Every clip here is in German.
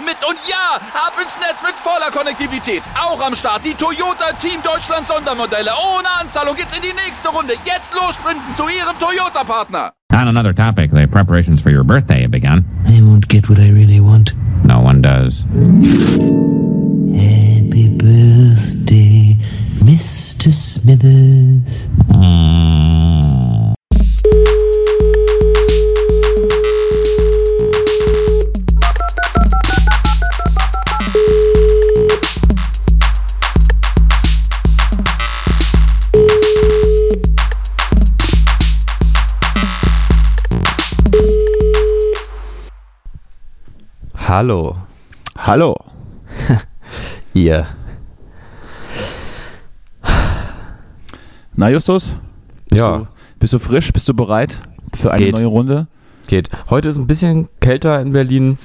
mit. Und ja, ab ins Netz mit voller Konnektivität. Auch am Start die Toyota Team Deutschland Sondermodelle. Ohne Anzahlung geht's in die nächste Runde. Jetzt los sprinten zu ihrem Toyota-Partner. On another topic, the preparations for your birthday have begun. I won't get what I really want. No one does. Happy birthday, Mr. Smithers. Mm. Hallo, Hallo. ihr. Na, Justus? Bist Ja. Du, bist du frisch? Bist du bereit für eine Geht. neue Runde? Geht. Heute ist ein bisschen kälter in Berlin.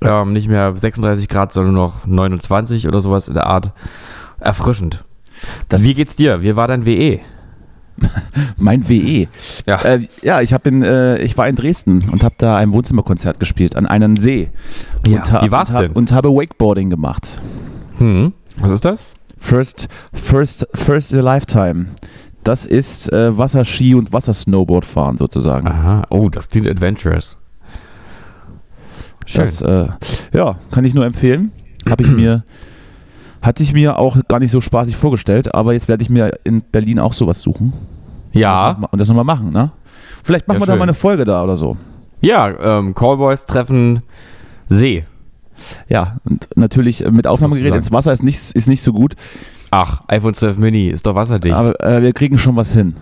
Ähm, nicht mehr 36 Grad, sondern noch 29 oder sowas in der Art. Erfrischend. Das- Wie geht's dir? Wie war dein WE? Mein WE. Ja. Äh, ja, ich, hab in, äh, ich war in Dresden und habe da ein Wohnzimmerkonzert gespielt an einem See. Ja, und ha- wie war's und, denn? Und habe Wakeboarding gemacht. Hm. Was ist das? First, first, first in a lifetime. Das ist äh, Wasserski und Wassersnowboard fahren sozusagen. Aha. Oh, das klingt adventurous. Schön. Das, äh, ja, kann ich nur empfehlen. Habe ich mir, hatte ich mir auch gar nicht so spaßig vorgestellt, aber jetzt werde ich mir in Berlin auch sowas suchen. ja. Und das nochmal machen, ne? Vielleicht machen Ja, wir da mal eine Folge da oder so. Ja, ähm, Callboys treffen See. Ja, und natürlich äh, mit Aufnahmegerät ins Wasser ist nicht, ist nicht so gut, Ach, iPhone 12 Mini ist doch wasserdicht. aber äh, wir kriegen schon was hin.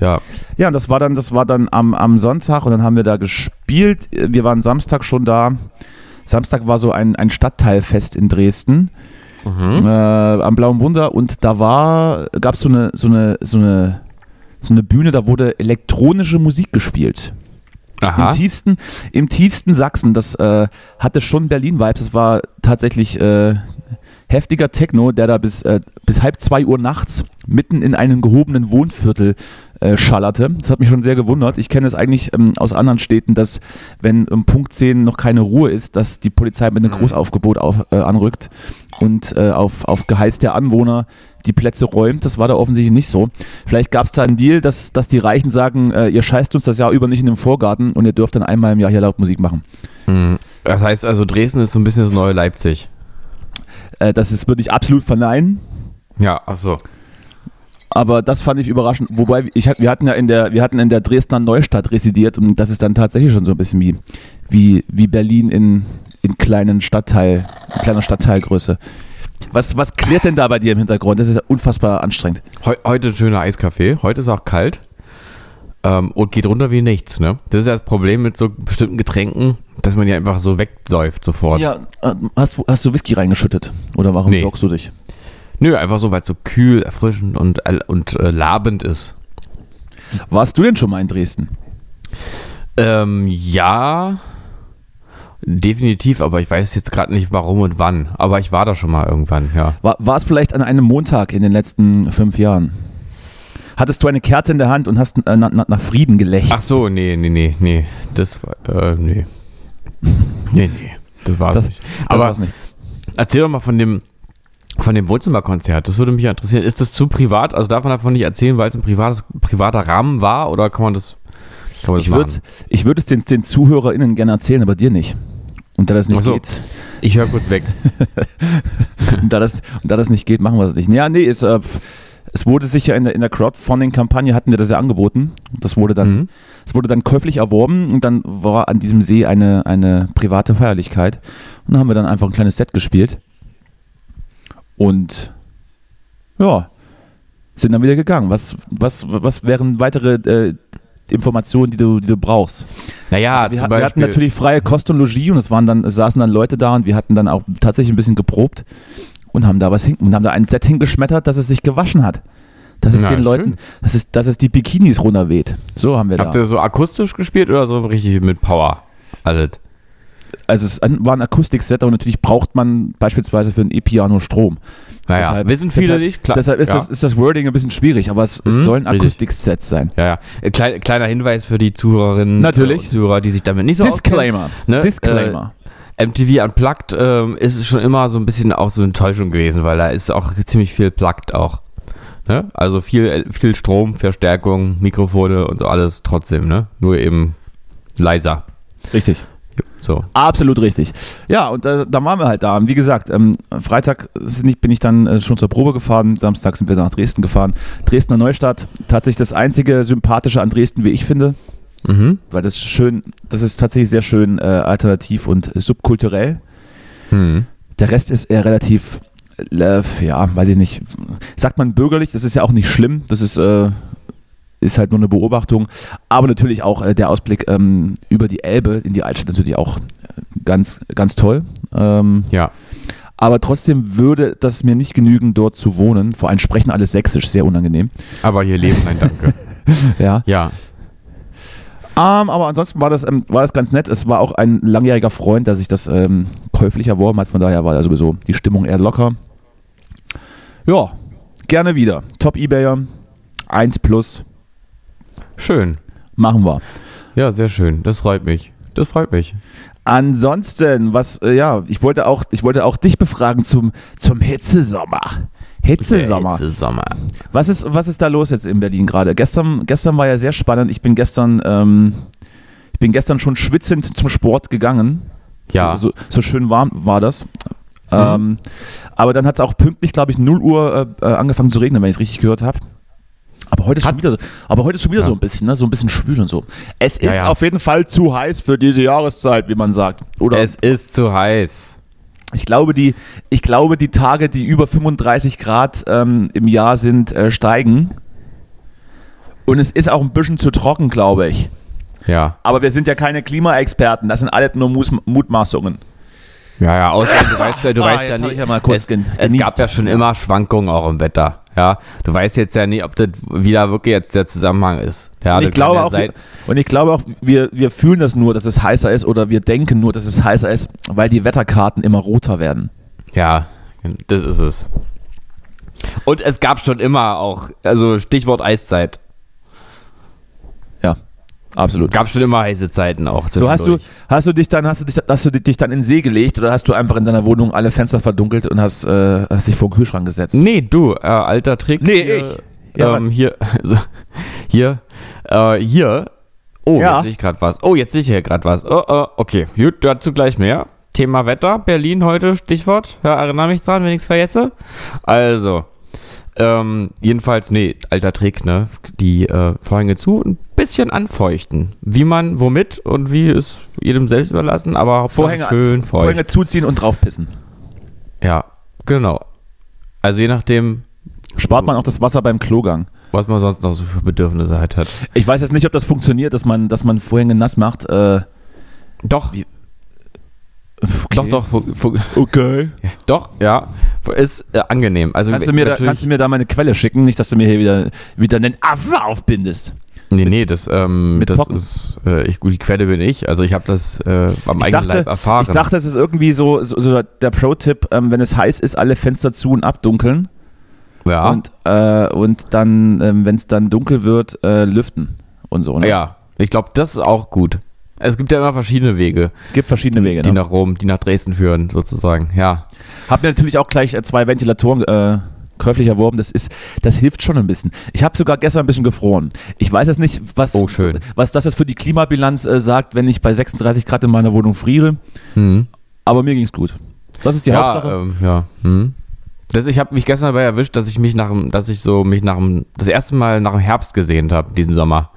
ja. Ja, und das war dann, das war dann am, am Sonntag und dann haben wir da gespielt. Wir waren Samstag schon da. Samstag war so ein, ein Stadtteilfest in Dresden Mhm. äh, am Blauen Wunder und da war, gab so eine, so eine, so eine, so eine Bühne, da wurde elektronische Musik gespielt. Aha. Im tiefsten, im tiefsten Sachsen, das äh, hatte schon Berlin-Vibes. Das war tatsächlich äh, heftiger Techno, der da bis, äh, bis halb zwei Uhr nachts mitten in einem gehobenen Wohnviertel äh, schallerte. Das hat mich schon sehr gewundert. Ich kenne es eigentlich ähm, aus anderen Städten, dass wenn um Punkt 10 noch keine Ruhe ist, dass die Polizei mit einem Großaufgebot auf, äh, anrückt und äh, auf, auf Geheiß der Anwohner die Plätze räumt. Das war da offensichtlich nicht so. Vielleicht gab es da einen Deal, dass, dass die Reichen sagen, äh, ihr scheißt uns das Jahr über nicht in den Vorgarten und ihr dürft dann einmal im Jahr hier laut Musik machen. Mhm. Das heißt also, Dresden ist so ein bisschen das neue Leipzig. Äh, das ist, würde ich absolut verneinen. Ja, ach so. Aber das fand ich überraschend. Wobei, ich, wir hatten ja in der, wir hatten in der Dresdner Neustadt residiert und das ist dann tatsächlich schon so ein bisschen wie, wie, wie Berlin in, in kleinen Stadtteil, in kleiner Stadtteilgröße. Was, was klärt denn da bei dir im Hintergrund? Das ist ja unfassbar anstrengend. Heu heute ein schöner Eiskaffee. Heute ist auch kalt. Ähm, und geht runter wie nichts, ne? Das ist ja das Problem mit so bestimmten Getränken, dass man ja einfach so wegläuft sofort. Ja, äh, hast, du- hast du Whisky reingeschüttet? Oder warum Nee. sorgst du dich? Nö, einfach so, weil es so kühl, erfrischend und, äh, und äh, labend ist. Warst du denn schon mal in Dresden? Ähm, ja, definitiv, aber ich weiß jetzt gerade nicht warum und wann. Aber ich war da schon mal irgendwann, ja. War, war es vielleicht an einem Montag in den letzten fünf Jahren? Hattest du eine Kerze in der Hand und hast äh, na, na, nach Frieden gelächelt? Ach so, nee, nee, nee, nee. Das war, äh, nee. Nee, nee. Das war's Das- nicht. das Aber war's nicht. erzähl doch mal von dem, von dem Wohnzimmerkonzert. Das würde mich ja interessieren. Ist das zu privat? Also darf man davon nicht erzählen, weil es ein privates, privater Rahmen war? Oder kann man das, kann man Ich würde ich würd es den, den ZuhörerInnen gerne erzählen, aber dir nicht. Und da das nicht so. geht, Ich höre kurz weg. und da das, und da das nicht geht, machen wir das nicht. Ja, nee, es, äh, es wurde sicher in der, in der Crowdfunding-Kampagne hatten wir das ja angeboten. Das wurde dann, Mhm. es wurde dann käuflich erworben und dann war an diesem See eine, eine private Feierlichkeit. Und dann haben wir dann einfach ein kleines Set gespielt. Und ja, sind dann wieder gegangen. Was, was, was wären weitere äh, Informationen, die du, die du brauchst. Naja, wir, zum hat- wir hatten natürlich freie Kost und Logis und es waren dann, es saßen dann Leute da und wir hatten dann auch tatsächlich ein bisschen geprobt und haben da was hin, und haben da ein Set hingeschmettert, dass es sich gewaschen hat. Dass es Na, den schön. Leuten, dass es, dass es die Bikinis runterweht. So haben wir Habt da. ihr so akustisch gespielt oder so richtig mit Power? Alles. Also es war ein Akustikset, aber natürlich braucht man beispielsweise für ein E-Piano Strom. Naja, Deshalb- wissen viele deshalb, nicht. Klar, Deshalb ist, ja. das, ist das Wording ein bisschen schwierig, aber es, es Mhm, soll ein richtig. Akustikset sein. Ja, ja. Äh, Klein, kleiner Hinweis für die Zuhörerinnen Natürlich. und Zuhörer, die sich damit nicht so Disclaimer. auskennen. Ne? Disclaimer. Äh, MTV Unplugged ähm, ist schon immer so ein bisschen auch so eine Enttäuschung gewesen, weil da ist auch ziemlich viel plugged auch. Ne? Also viel, viel Strom, Verstärkung, Mikrofone und so alles trotzdem, ne? Nur eben leiser. Richtig. So. Absolut richtig. Ja, und äh, da waren wir halt da. Und wie gesagt, ähm, Freitag bin ich dann äh, schon zur Probe gefahren. Samstag sind wir nach Dresden gefahren. Dresdner Neustadt, tatsächlich das einzige Sympathische an Dresden, wie ich finde. Mhm. Weil das schön, das ist tatsächlich sehr schön äh, alternativ und subkulturell. Hm. Der Rest ist eher relativ, äh, ja, weiß ich nicht. Sagt man bürgerlich, das ist ja auch nicht schlimm. Das ist, äh, ist halt nur eine Beobachtung. Aber natürlich auch äh, der Ausblick ähm, über die Elbe in die Altstadt ist natürlich auch äh, ganz, ganz toll. Ähm, Ja. aber trotzdem würde das mir nicht genügen, dort zu wohnen. Vor allem sprechen alle Sächsisch, sehr unangenehm. Aber hier leben, nein, danke. Ja. ja. Ähm, aber ansonsten war das, ähm, war das ganz nett. Es war auch ein langjähriger Freund, der sich das ähm, käuflich erworben hat. Von daher war da sowieso die Stimmung eher locker. Ja, gerne wieder. Top Ebayer, 1 plus, Schön. machen wir. Ja, sehr schön. Das freut mich. Das freut mich. Ansonsten, was, äh, ja, ich wollte auch, ich wollte auch dich befragen zum, zum Hitzesommer. Hitzesommer. Sommer. Was ist, was ist da los jetzt in Berlin gerade? Gestern, gestern war ja sehr spannend. Ich bin gestern, ähm, ich bin gestern schon schwitzend zum Sport gegangen. Ja. So, so, so schön warm war das. Ähm, aber dann hat es auch pünktlich, glaube ich, 0 Uhr äh, äh, angefangen zu regnen, wenn ich es richtig gehört habe. Aber heute ist schon wieder, so- aber heute ist schon wieder Ja. so ein bisschen, ne? so ein bisschen schwül und so. Es ist Ja, ja. auf jeden Fall zu heiß für diese Jahreszeit, wie man sagt. Oder Es ist zu heiß. ich glaube, die, ich glaube, die Tage, die über 35 Grad ähm, im Jahr sind, äh, steigen. Und es ist auch ein bisschen zu trocken, glaube ich. Ja. Aber wir sind ja keine Klimaexperten, das sind alles nur Mus Mutmaßungen. Ja, ja, außerdem, du weißt ja, du Ah, weißt ja nicht, ich ja es, es gab ja schon immer Schwankungen auch im Wetter. Ja, du weißt jetzt ja nicht, ob das wieder wirklich jetzt der Zusammenhang ist. Ja, Und ich, glaube auch, sein- und ich glaube auch, wir, wir fühlen das nur, dass es heißer ist oder wir denken nur, dass es heißer ist, weil die Wetterkarten immer roter werden. Ja, das ist es. Und es gab schon immer auch, also Stichwort Eiszeit, absolut. gab schon immer heiße Zeiten auch. So hast du, hast du dich dann, hast du dich, hast du dich dann in den See gelegt oder hast du einfach in deiner Wohnung alle Fenster verdunkelt und hast, äh, hast dich vor den Kühlschrank gesetzt? Nee, du, äh, alter Trick. Nee, hier, ich. Ja, ähm, hier, also, hier, äh, hier. Oh, Ja. jetzt sehe ich gerade was. Oh, jetzt sehe ich hier gerade was. Oh, oh, okay, gut, dazu gleich mehr. Thema Wetter, Berlin heute, Stichwort. Ja, erinnere mich dran, wenn ich es vergesse. Also, ähm, jedenfalls, nee, alter Trick, ne? Die äh, Vorhänge zu, ein bisschen anfeuchten. Wie man, womit und wie ist jedem selbst überlassen, aber Vorhänge, schön feucht. Vorhänge zuziehen und draufpissen. Ja, genau. Also je nachdem, Spart man auch das Wasser beim Klogang. was man sonst noch so für Bedürfnisse halt hat. Ich weiß jetzt nicht, ob das funktioniert, dass man, dass man Vorhänge nass macht. Äh, Doch, Wie- doch, doch, fu- Okay. doch, ja, ist äh, angenehm. Also Kannst du, mir da, kannst du mir da meine Quelle schicken? Nicht, dass du mir hier wieder, wieder einen Affe aufbindest. nee, nee, das, ähm, mit das Pocken. ist, äh, ich, gut, die Quelle bin ich. Also ich habe das äh, am Ich eigenen dachte, Leib erfahren. ich dachte, es ist irgendwie so, so, so der Pro-Tipp, ähm, wenn es heiß ist, alle Fenster zu und abdunkeln. ja, Und, äh, und dann, ähm, wenn es dann dunkel wird, äh, lüften und so. Ne? ja, ich glaube, das ist auch gut. Es gibt ja immer verschiedene Wege, Gibt verschiedene Wege. die Ne? nach Rom, die nach Dresden führen, sozusagen. Ja, Hab mir natürlich auch gleich äh, zwei Ventilatoren äh, käuflich erworben. Das ist, das hilft schon ein bisschen. Ich habe sogar gestern ein bisschen gefroren. Ich weiß jetzt nicht, was, Oh, schön. was das jetzt für die Klimabilanz äh, sagt, wenn ich bei 36 Grad in meiner Wohnung friere. mhm. Aber mir ging's gut. Das ist die ja, Hauptsache. ähm, ja. Hm. Das, ich habe mich gestern dabei erwischt, dass ich mich nach dem, dass ich so mich nach dem, das erste Mal nach dem Herbst gesehnt habe, diesen Sommer.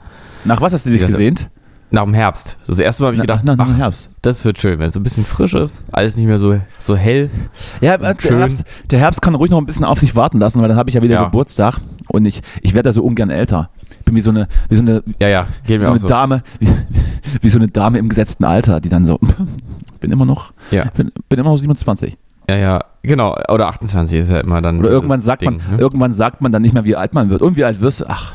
Nach was hast du dich Ja, gesehnt? Nach dem Herbst. Das erste Mal habe ich gedacht, nach, nach, ach, Herbst. das wird schön, wenn es so ein bisschen frisch ist, alles nicht mehr so, so hell. Ja, der Schön. Herbst, der Herbst kann ruhig noch ein bisschen auf sich warten lassen, weil dann habe ich ja wieder Ja. Geburtstag. Und ich, ich werde da so ungern älter. Ich bin wie so eine, wie so eine, Ja, ja, wie so eine so. Dame, wie, wie so eine Dame im gesetzten Alter, die dann so, bin immer noch, Ja. bin, bin immer noch 27. Ja, ja, genau. Oder 28 ist ja immer dann. Oder irgendwann sagt Ding, man, ne? irgendwann sagt man dann nicht mehr, wie alt man wird. Und wie alt wirst du? Ach,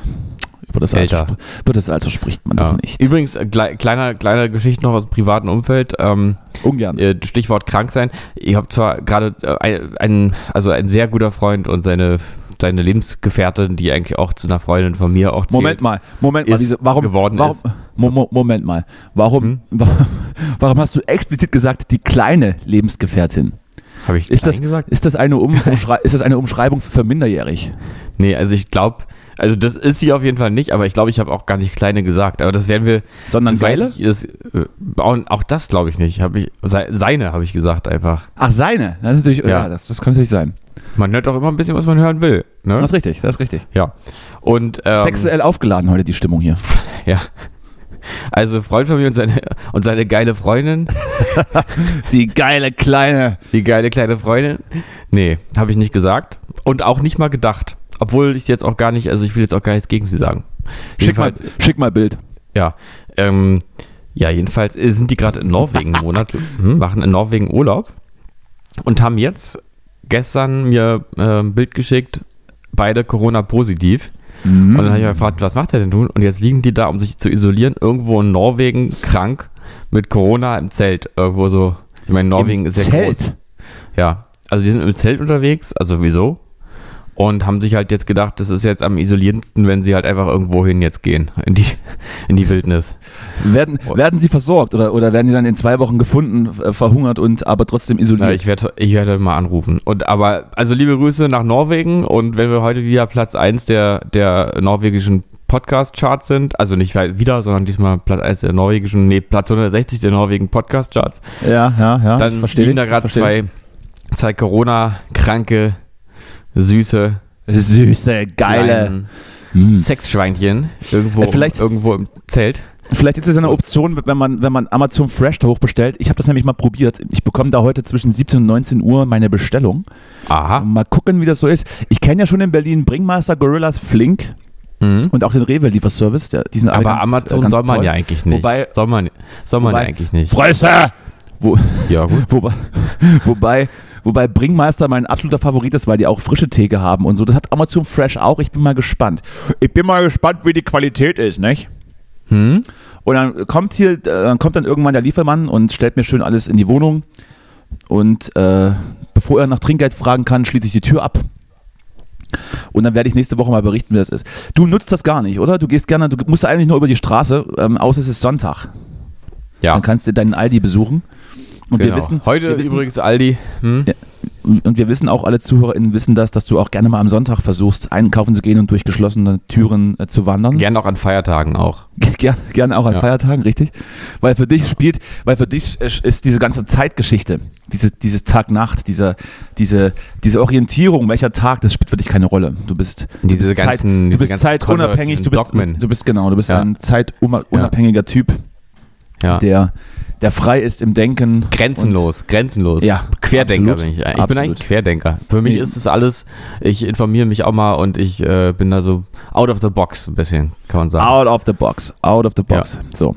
über das, Alter, über das Alter spricht man Ja. doch nicht. Übrigens, äh, klei- kleiner, kleine Geschichte noch aus dem privaten Umfeld. Ähm, Ungern. äh, Stichwort krank sein. Ich habe zwar gerade äh, ein, also ein sehr guter Freund und seine, seine Lebensgefährtin, die eigentlich auch zu einer Freundin von mir auch zählt. Moment mal, Moment mal, diese, warum, geworden warum, ist. Hm? Mo, Mo, Moment mal, warum, warum hast du explizit gesagt, die kleine Lebensgefährtin? Habe ich Ist das, gesagt? ist das, eine, um, Umschrei ist das eine Umschreibung für minderjährig? Nee, also ich glaube, also das ist sie auf jeden Fall nicht, aber ich glaube, ich habe auch gar nicht kleine gesagt. Aber das werden wir. Sondern geile? ich, das, äh, auch, das glaube ich nicht. Hab ich, sei- seine habe ich gesagt einfach. Ach, seine. Das, ist natürlich, ja. Ja. das, das kann natürlich sein. Man hört auch immer ein bisschen, was man hören will. Ne? Das ist richtig, das ist richtig. Ja. Und ähm, Sexuell aufgeladen heute die Stimmung hier. Ja. Also Freund von mir und seine, und seine geile Freundin, Die geile kleine. die geile kleine Freundin. Nee, habe ich nicht gesagt. Und auch nicht mal gedacht. Obwohl ich jetzt auch gar nicht, also ich will jetzt auch gar nichts gegen sie sagen. Schick mal, schick mal Bild. Ja. Ähm, ja, jedenfalls sind die gerade in Norwegen einen Monat, hm, machen in Norwegen Urlaub und haben jetzt gestern mir äh, ein Bild geschickt, beide Corona-positiv. Mhm. Und dann habe ich gefragt, was macht er denn nun? Und jetzt liegen die da, um sich zu isolieren, irgendwo in Norwegen krank mit Corona im Zelt. Irgendwo so. Ich meine, Norwegen Im ist ja Zelt? groß. Ja. Also die sind im Zelt unterwegs, also wieso? Und haben sich halt jetzt gedacht, das ist jetzt am isolierendsten, wenn sie halt einfach irgendwo hin jetzt gehen. In die, in die Wildnis. Werden, werden sie versorgt oder, oder werden die dann in zwei Wochen gefunden, äh, verhungert und aber trotzdem isoliert? Na, ich werde ich werde mal anrufen. Und aber, also liebe Grüße nach Norwegen und wenn wir heute wieder Platz 1 der, der norwegischen Podcast-Charts sind, also nicht wieder, sondern diesmal Platz 1 der norwegischen, nee, Platz 160 der norwegischen Podcast-Charts, ja, ja, ja. dann ich verstehe liegen da gerade zwei, zwei Corona-kranke, süße. Süße, geile. Hm. Sexschweinchen irgendwo, Äh, vielleicht- irgendwo im Zelt. Vielleicht ist es eine Option, wenn man, wenn man Amazon Fresh da hochbestellt. Ich habe das nämlich mal probiert. Ich bekomme da heute zwischen 17 und 19 Uhr meine Bestellung. Aha. Mal gucken, wie das so ist. Ich kenne ja schon in Berlin Bringmaster, Gorillas, Flink Mhm. und auch den Rewe-Lieferservice. Der- Die sind Aber ganz, Amazon äh, ganz soll man toll. ja eigentlich nicht. Wobei- soll man, soll man wobei- ja eigentlich nicht. Fresse! Wo, Ja, gut. wobei, wobei, wobei Bringmeister mein absoluter Favorit ist, weil die auch frische Theke haben und so. Das hat Amazon Fresh auch. Ich bin mal gespannt. Ich bin mal gespannt, wie die Qualität ist, nicht? Hm? Und dann kommt hier, äh, dann kommt dann irgendwann der Liefermann und stellt mir schön alles in die Wohnung. Und äh, bevor er nach Trinkgeld fragen kann, schließe ich die Tür ab. Und dann werde ich nächste Woche mal berichten, wie das ist. Du nutzt das gar nicht, oder? Du gehst gerne, du musst eigentlich nur über die Straße, ähm, außer es ist Sonntag. Ja. Dann kannst du deinen Aldi besuchen. Und Genau. wir wissen, Heute wir wissen, übrigens Aldi. Hm? Ja. und wir wissen auch, alle ZuhörerInnen wissen das, dass du auch gerne mal am Sonntag versuchst, einkaufen zu gehen und durch geschlossene Türen äh, zu wandern. Gern auch an Feiertagen auch. Gerne, gerne auch an Ja. Feiertagen, richtig? Weil für dich spielt, weil für dich ist ist diese ganze Zeitgeschichte, diese, dieses Tag-Nacht, diese, diese, diese Orientierung, welcher Tag, das spielt für dich keine Rolle. Du bist, du Diese bist, Zeit, ganzen- du diese bist zeitunabhängig, du bist, Dogmen. du bist genau, du bist Ja. ein zeitunabhängiger Typ, der, der frei ist im Denken. Grenzenlos, grenzenlos. Ja, Querdenker absolut. bin ich. Ich Absolut. bin eigentlich Querdenker. Für mich Nee. ist es alles, ich informiere mich auch mal und ich äh, bin da so out of the box ein bisschen, kann man sagen. out of the box, out of the box. So.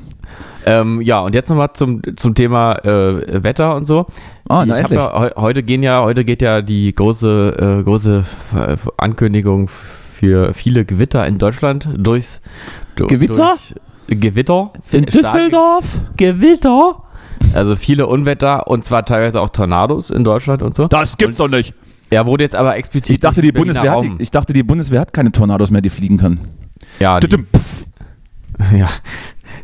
Ähm, ja, und jetzt nochmal zum, zum Thema äh, Wetter und so. Ah, na ich hab endlich. ja, heu- heute gehen ja, heute geht ja die große, äh, große Ankündigung für viele Gewitter in Deutschland durchs du- Gewitter? Durch, Gewitter. In Düsseldorf? Gewitter. Also viele Unwetter und zwar teilweise auch Tornados in Deutschland und so. Das gibt's doch nicht. Er wurde jetzt aber explizit. Ich dachte, die Bundeswehr hat, die, ich dachte, die Bundeswehr hat keine Tornados mehr, die fliegen können. Ja, die, ja,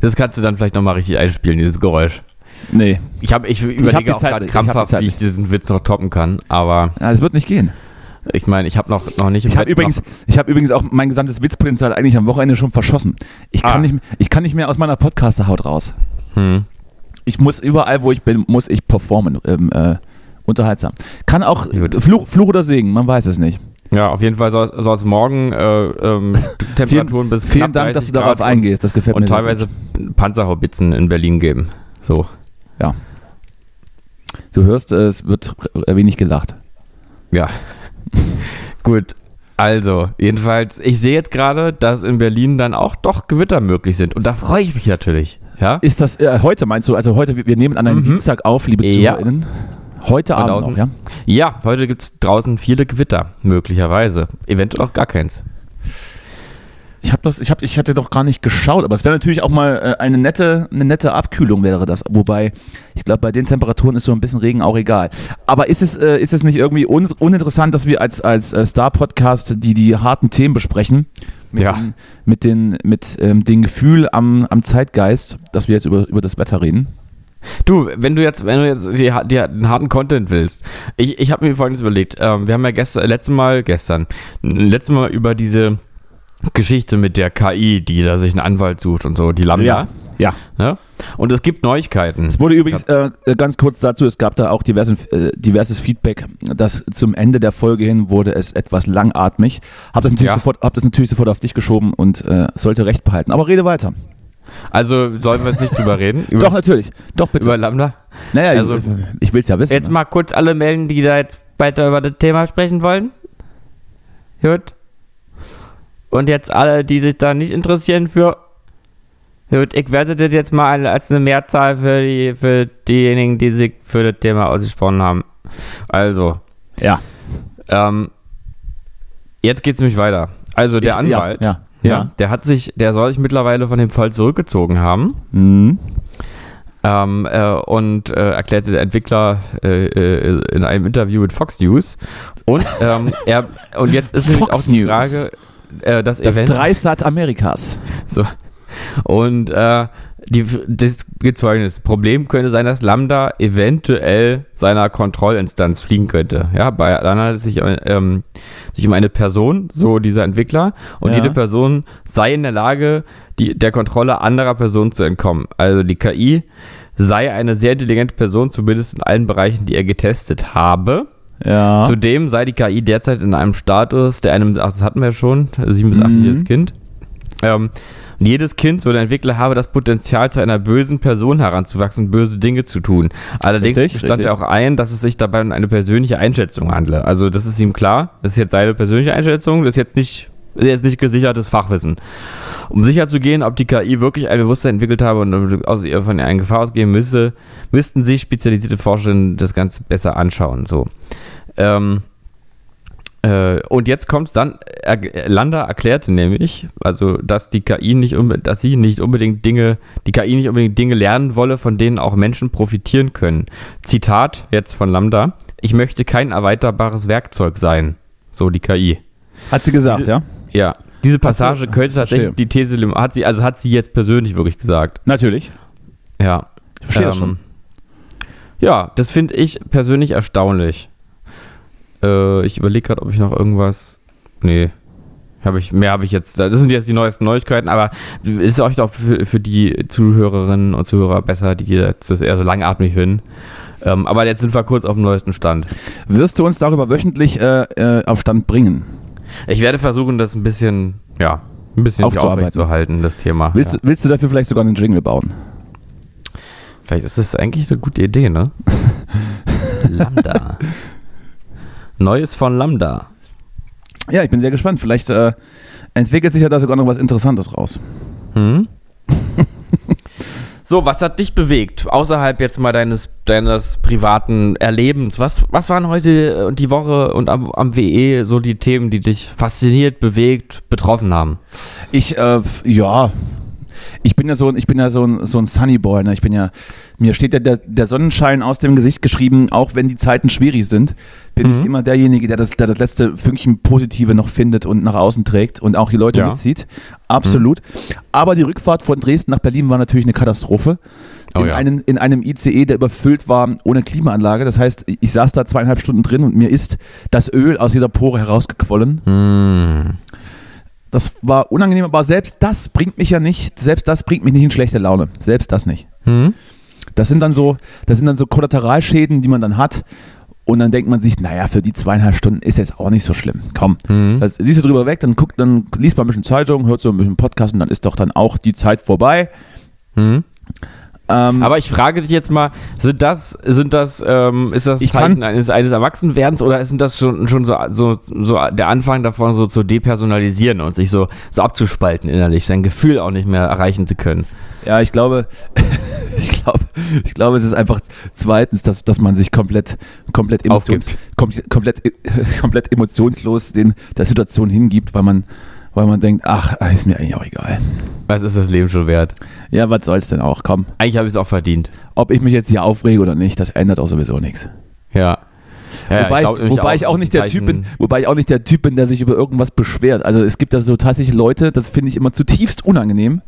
das kannst du dann vielleicht nochmal richtig einspielen, dieses Geräusch. Nee, Ich, hab, ich überlege die auch gerade ich krampfhaft, wie ich diesen Witz noch toppen kann, aber ja, das wird nicht gehen. Ich meine, ich habe noch, noch nicht Ich habe übrigens, ich hab übrigens auch mein gesamtes Witzpotenzial eigentlich am Wochenende schon verschossen. Ich kann, Ah. nicht, ich kann nicht mehr aus meiner Podcaster-Haut raus. Hm. Ich muss überall, wo ich bin, muss ich performen. Ähm, äh, unterhaltsam. Kann auch. Fluch, Fluch oder Segen, man weiß es nicht. Ja, auf jeden Fall soll, es morgen äh, ähm, Temperaturen bis Vielen Dank, dass 30 du darauf eingehst. Das gefällt und, mir und teilweise Panzerhaubitzen in Berlin geben. So. gut. Du hörst, es wird wenig gelacht. Ja. Gut. Also, jedenfalls, ich sehe jetzt gerade, dass in Berlin dann auch doch Gewitter möglich sind. Und da freue ich mich natürlich. Ja? Ist das äh, heute, meinst du? Also heute, wir- nehmen an einem Dienstag auf, liebe Ja. ZuhörerInnen. Heute Und Abend außen- noch, ja? Ja, heute gibt es draußen viele Gewitter, möglicherweise. Eventuell auch gar keins. Ich habe das, ich habe, ich hatte doch gar nicht geschaut, aber es wäre natürlich auch mal äh, eine nette, eine nette Abkühlung wäre das. Wobei, ich glaube, bei den Temperaturen ist so ein bisschen Regen auch egal. Aber ist es, äh, ist es nicht irgendwie un uninteressant, dass wir als, als äh, Star-Podcast die, die harten Themen besprechen? Mit Ja. Den, mit den, mit ähm, dem Gefühl am, am Zeitgeist, dass wir jetzt über, über das Wetter reden. Du, wenn du jetzt, wenn du jetzt die, die, den harten Content willst, ich, ich habe mir folgendes überlegt. Ähm, wir haben ja gestern, letztes Mal, gestern, letztes Mal über diese Geschichte mit der KI, die da sich einen Anwalt sucht und so, die Lambda. Ja. Ne? Und es gibt Neuigkeiten. Es wurde übrigens äh, äh, ganz kurz dazu, es gab da auch diverse, äh, diverses Feedback, dass zum Ende der Folge hin wurde es etwas langatmig. Hab das natürlich, Ja. sofort, hab das natürlich sofort auf dich geschoben und äh, sollte recht behalten. Aber rede weiter. Also sollen wir jetzt nicht drüber reden? Über, Doch, natürlich. Doch, bitte. über Lambda? naja, also- ich, ich will es ja wissen. Jetzt mal kurz alle melden, die da jetzt weiter über das Thema sprechen wollen. Gut. Und jetzt alle, die sich da nicht interessieren für. Gut, ich werde das jetzt mal als eine Mehrzahl für, die, für diejenigen, die sich für das Thema ausgesprochen haben. Also, ja. ähm, jetzt geht's nämlich weiter. Also der Ich- Anwalt, Ja. ja, Ja. der hat sich, der soll sich mittlerweile von dem Fall zurückgezogen haben. Mhm. ähm, äh, und äh, erklärte der Entwickler äh, äh, in einem Interview mit Fox News. Und ähm, er und jetzt ist nämlich Fox auch die News. Frage, äh, das, Das Event. Dreisat Amerikas. So. Und äh, die, das gibt folgendes. Problem könnte sein, dass Lambda eventuell seiner Kontrollinstanz fliegen könnte. Ja, bei dann handelt es sich, ähm, sich um eine Person, so dieser Entwickler, und Ja. jede Person sei in der Lage, die, der Kontrolle anderer Personen zu entkommen. Also die KI sei eine sehr intelligente Person, zumindest in allen Bereichen, die er getestet habe. Ja. Zudem sei die KI derzeit in einem Status, der einem, ach, das hatten wir schon, sieben bis achtjähriges Mhm. Kind. Ähm, und jedes Kind, so der Entwickler, habe das Potenzial, zu einer bösen Person heranzuwachsen und böse Dinge zu tun. Allerdings Richtig, stand richtig. er auch ein, dass es sich dabei um eine persönliche Einschätzung handle. Also das ist ihm klar, das ist jetzt seine persönliche Einschätzung, das ist jetzt nicht, jetzt nicht gesichertes Fachwissen. Um sicher zu gehen, ob die KI wirklich ein Bewusstsein entwickelt habe und aus ihr von ihr eine Gefahr ausgehen müsse, müssten sich spezialisierte Forscher das Ganze besser anschauen. So. Ähm, äh, und jetzt kommt es dann, er, Landa erklärte nämlich, also dass die KI nicht dass sie nicht unbedingt Dinge, die KI nicht unbedingt Dinge lernen wolle, von denen auch Menschen profitieren können. Zitat jetzt von Lambda, ich möchte kein erweiterbares Werkzeug sein. So die KI. Hat sie gesagt, Diese- ja? Ja. Diese Passage so, könnte tatsächlich verstehe. die These, hat sie, also hat sie jetzt persönlich wirklich gesagt. Natürlich. Ja. Ich verstehe das Ähm, schon. Ja, das finde ich persönlich erstaunlich. Äh, ich überlege gerade, ob ich noch irgendwas. Nee. Hab ich, mehr habe ich jetzt. Das sind jetzt die neuesten Neuigkeiten, aber ist euch doch für, für die Zuhörerinnen und Zuhörer besser, die das eher so langatmig finden. Ähm, aber jetzt sind wir kurz auf dem neuesten Stand. Wirst du uns darüber wöchentlich äh, äh, auf Stand bringen? Ich werde versuchen, das ein bisschen, ja, ein bisschen aufrechtzuhalten, das Thema. Willst, ja. du, willst du dafür vielleicht sogar einen Jingle bauen? Vielleicht ist das eigentlich eine gute Idee, ne? Lambda. Neues von Lambda. Ja, ich bin sehr gespannt. Vielleicht äh, entwickelt sich ja da sogar noch was Interessantes raus. Hm? So, was hat dich bewegt, außerhalb jetzt mal deines, deines privaten Erlebens? Was, was waren heute und die Woche und am, am WE so die Themen, die dich fasziniert, bewegt, betroffen haben? Ich, äh, ja, ich bin ja so, ein- ich bin ja so ein, so ein Sunny Boy. Ne? Ich bin ja, mir steht ja der, der Sonnenschein aus dem Gesicht geschrieben, auch wenn die Zeiten schwierig sind, bin ich immer derjenige, der das, der das letzte Fünkchen Positive noch findet und nach außen trägt und auch die Leute Ja. mitzieht. Absolut. Aber die Rückfahrt von Dresden nach Berlin war natürlich eine Katastrophe. Oh in, ja. einem, in einem ICE, der überfüllt war ohne Klimaanlage. Das heißt, ich saß da zweieinhalb Stunden drin und mir ist das Öl aus jeder Pore herausgequollen. Hm. Das war unangenehm, aber selbst das bringt mich ja nicht, selbst das bringt mich nicht in schlechte Laune. Selbst das nicht. Hm? Das sind dann so, das sind dann so Kollateralschäden, die man dann hat. Und dann denkt man sich, naja, für die zweieinhalb Stunden ist jetzt auch nicht so schlimm. Komm, Mhm. das, siehst du drüber weg, dann guckt, dann liest man ein bisschen Zeitung, hört so ein bisschen Podcast und dann ist doch dann auch die Zeit vorbei. Hm? Ähm, Aber ich frage dich jetzt mal, sind das, sind das, ähm, ist das Ich Zeichen eines, eines Erwachsenwerdens oder ist das schon, schon so, so, so der Anfang davon, so zu depersonalisieren und sich so, so abzuspalten innerlich, sein Gefühl auch nicht mehr erreichen zu können? Ja, ich glaube, ich glaube, ich glaube, es ist einfach zweitens, dass, dass man sich komplett, komplett, emotions, kom komplett, komplett emotionslos den, der Situation hingibt, weil man, weil man denkt, ach, ist mir eigentlich auch egal. Was ist das Leben schon wert? Ja, was soll's denn auch? Komm, Eigentlich habe ich es auch verdient. ob ich mich jetzt hier aufrege oder nicht, das ändert auch sowieso nichts. Ja. ja wobei, glaub nämlich wobei ich auch nicht der Typ bin, wobei ich auch nicht der Typ bin, der sich über irgendwas beschwert. Also es gibt da so tatsächlich Leute, das finde ich immer zutiefst unangenehm.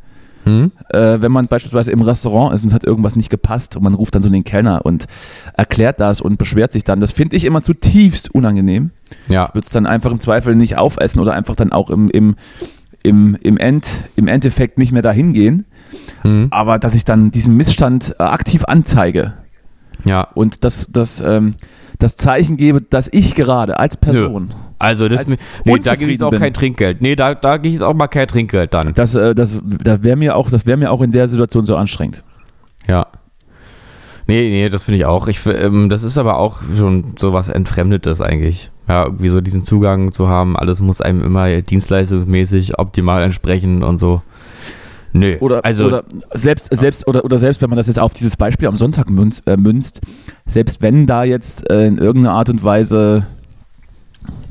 Hm? äh, wenn man beispielsweise im Restaurant ist und es hat irgendwas nicht gepasst und man ruft dann so den Kellner und erklärt das und beschwert sich dann. Das finde ich immer zutiefst unangenehm. Ja. Wird es dann einfach im Zweifel nicht aufessen oder einfach dann auch im, im, im, im, End, im Endeffekt nicht mehr dahin gehen. Hm? Aber dass ich dann diesen Missstand äh, aktiv anzeige Ja. und das, das, ähm, das Zeichen gebe, dass ich gerade als Person, Also, das, Als nee, da gibt es unzufrieden auch bin. kein Trinkgeld. Nee, da, da gibt es auch mal kein Trinkgeld dann. das, äh, das, da wäre mir, auch- das wär mir auch in der Situation so anstrengend. Ja. Nee, nee, das finde ich auch. Ich, ähm, das ist aber auch schon so was Entfremdetes eigentlich. Ja, irgendwie so diesen Zugang zu haben, alles muss einem immer dienstleistungsmäßig optimal entsprechen und so. Nö. Oder, also, oder selbst, selbst, oder, oder selbst, wenn man das jetzt auf dieses Beispiel am Sonntag münzt, äh, münzt selbst wenn da jetzt äh, in irgendeiner Art und Weise,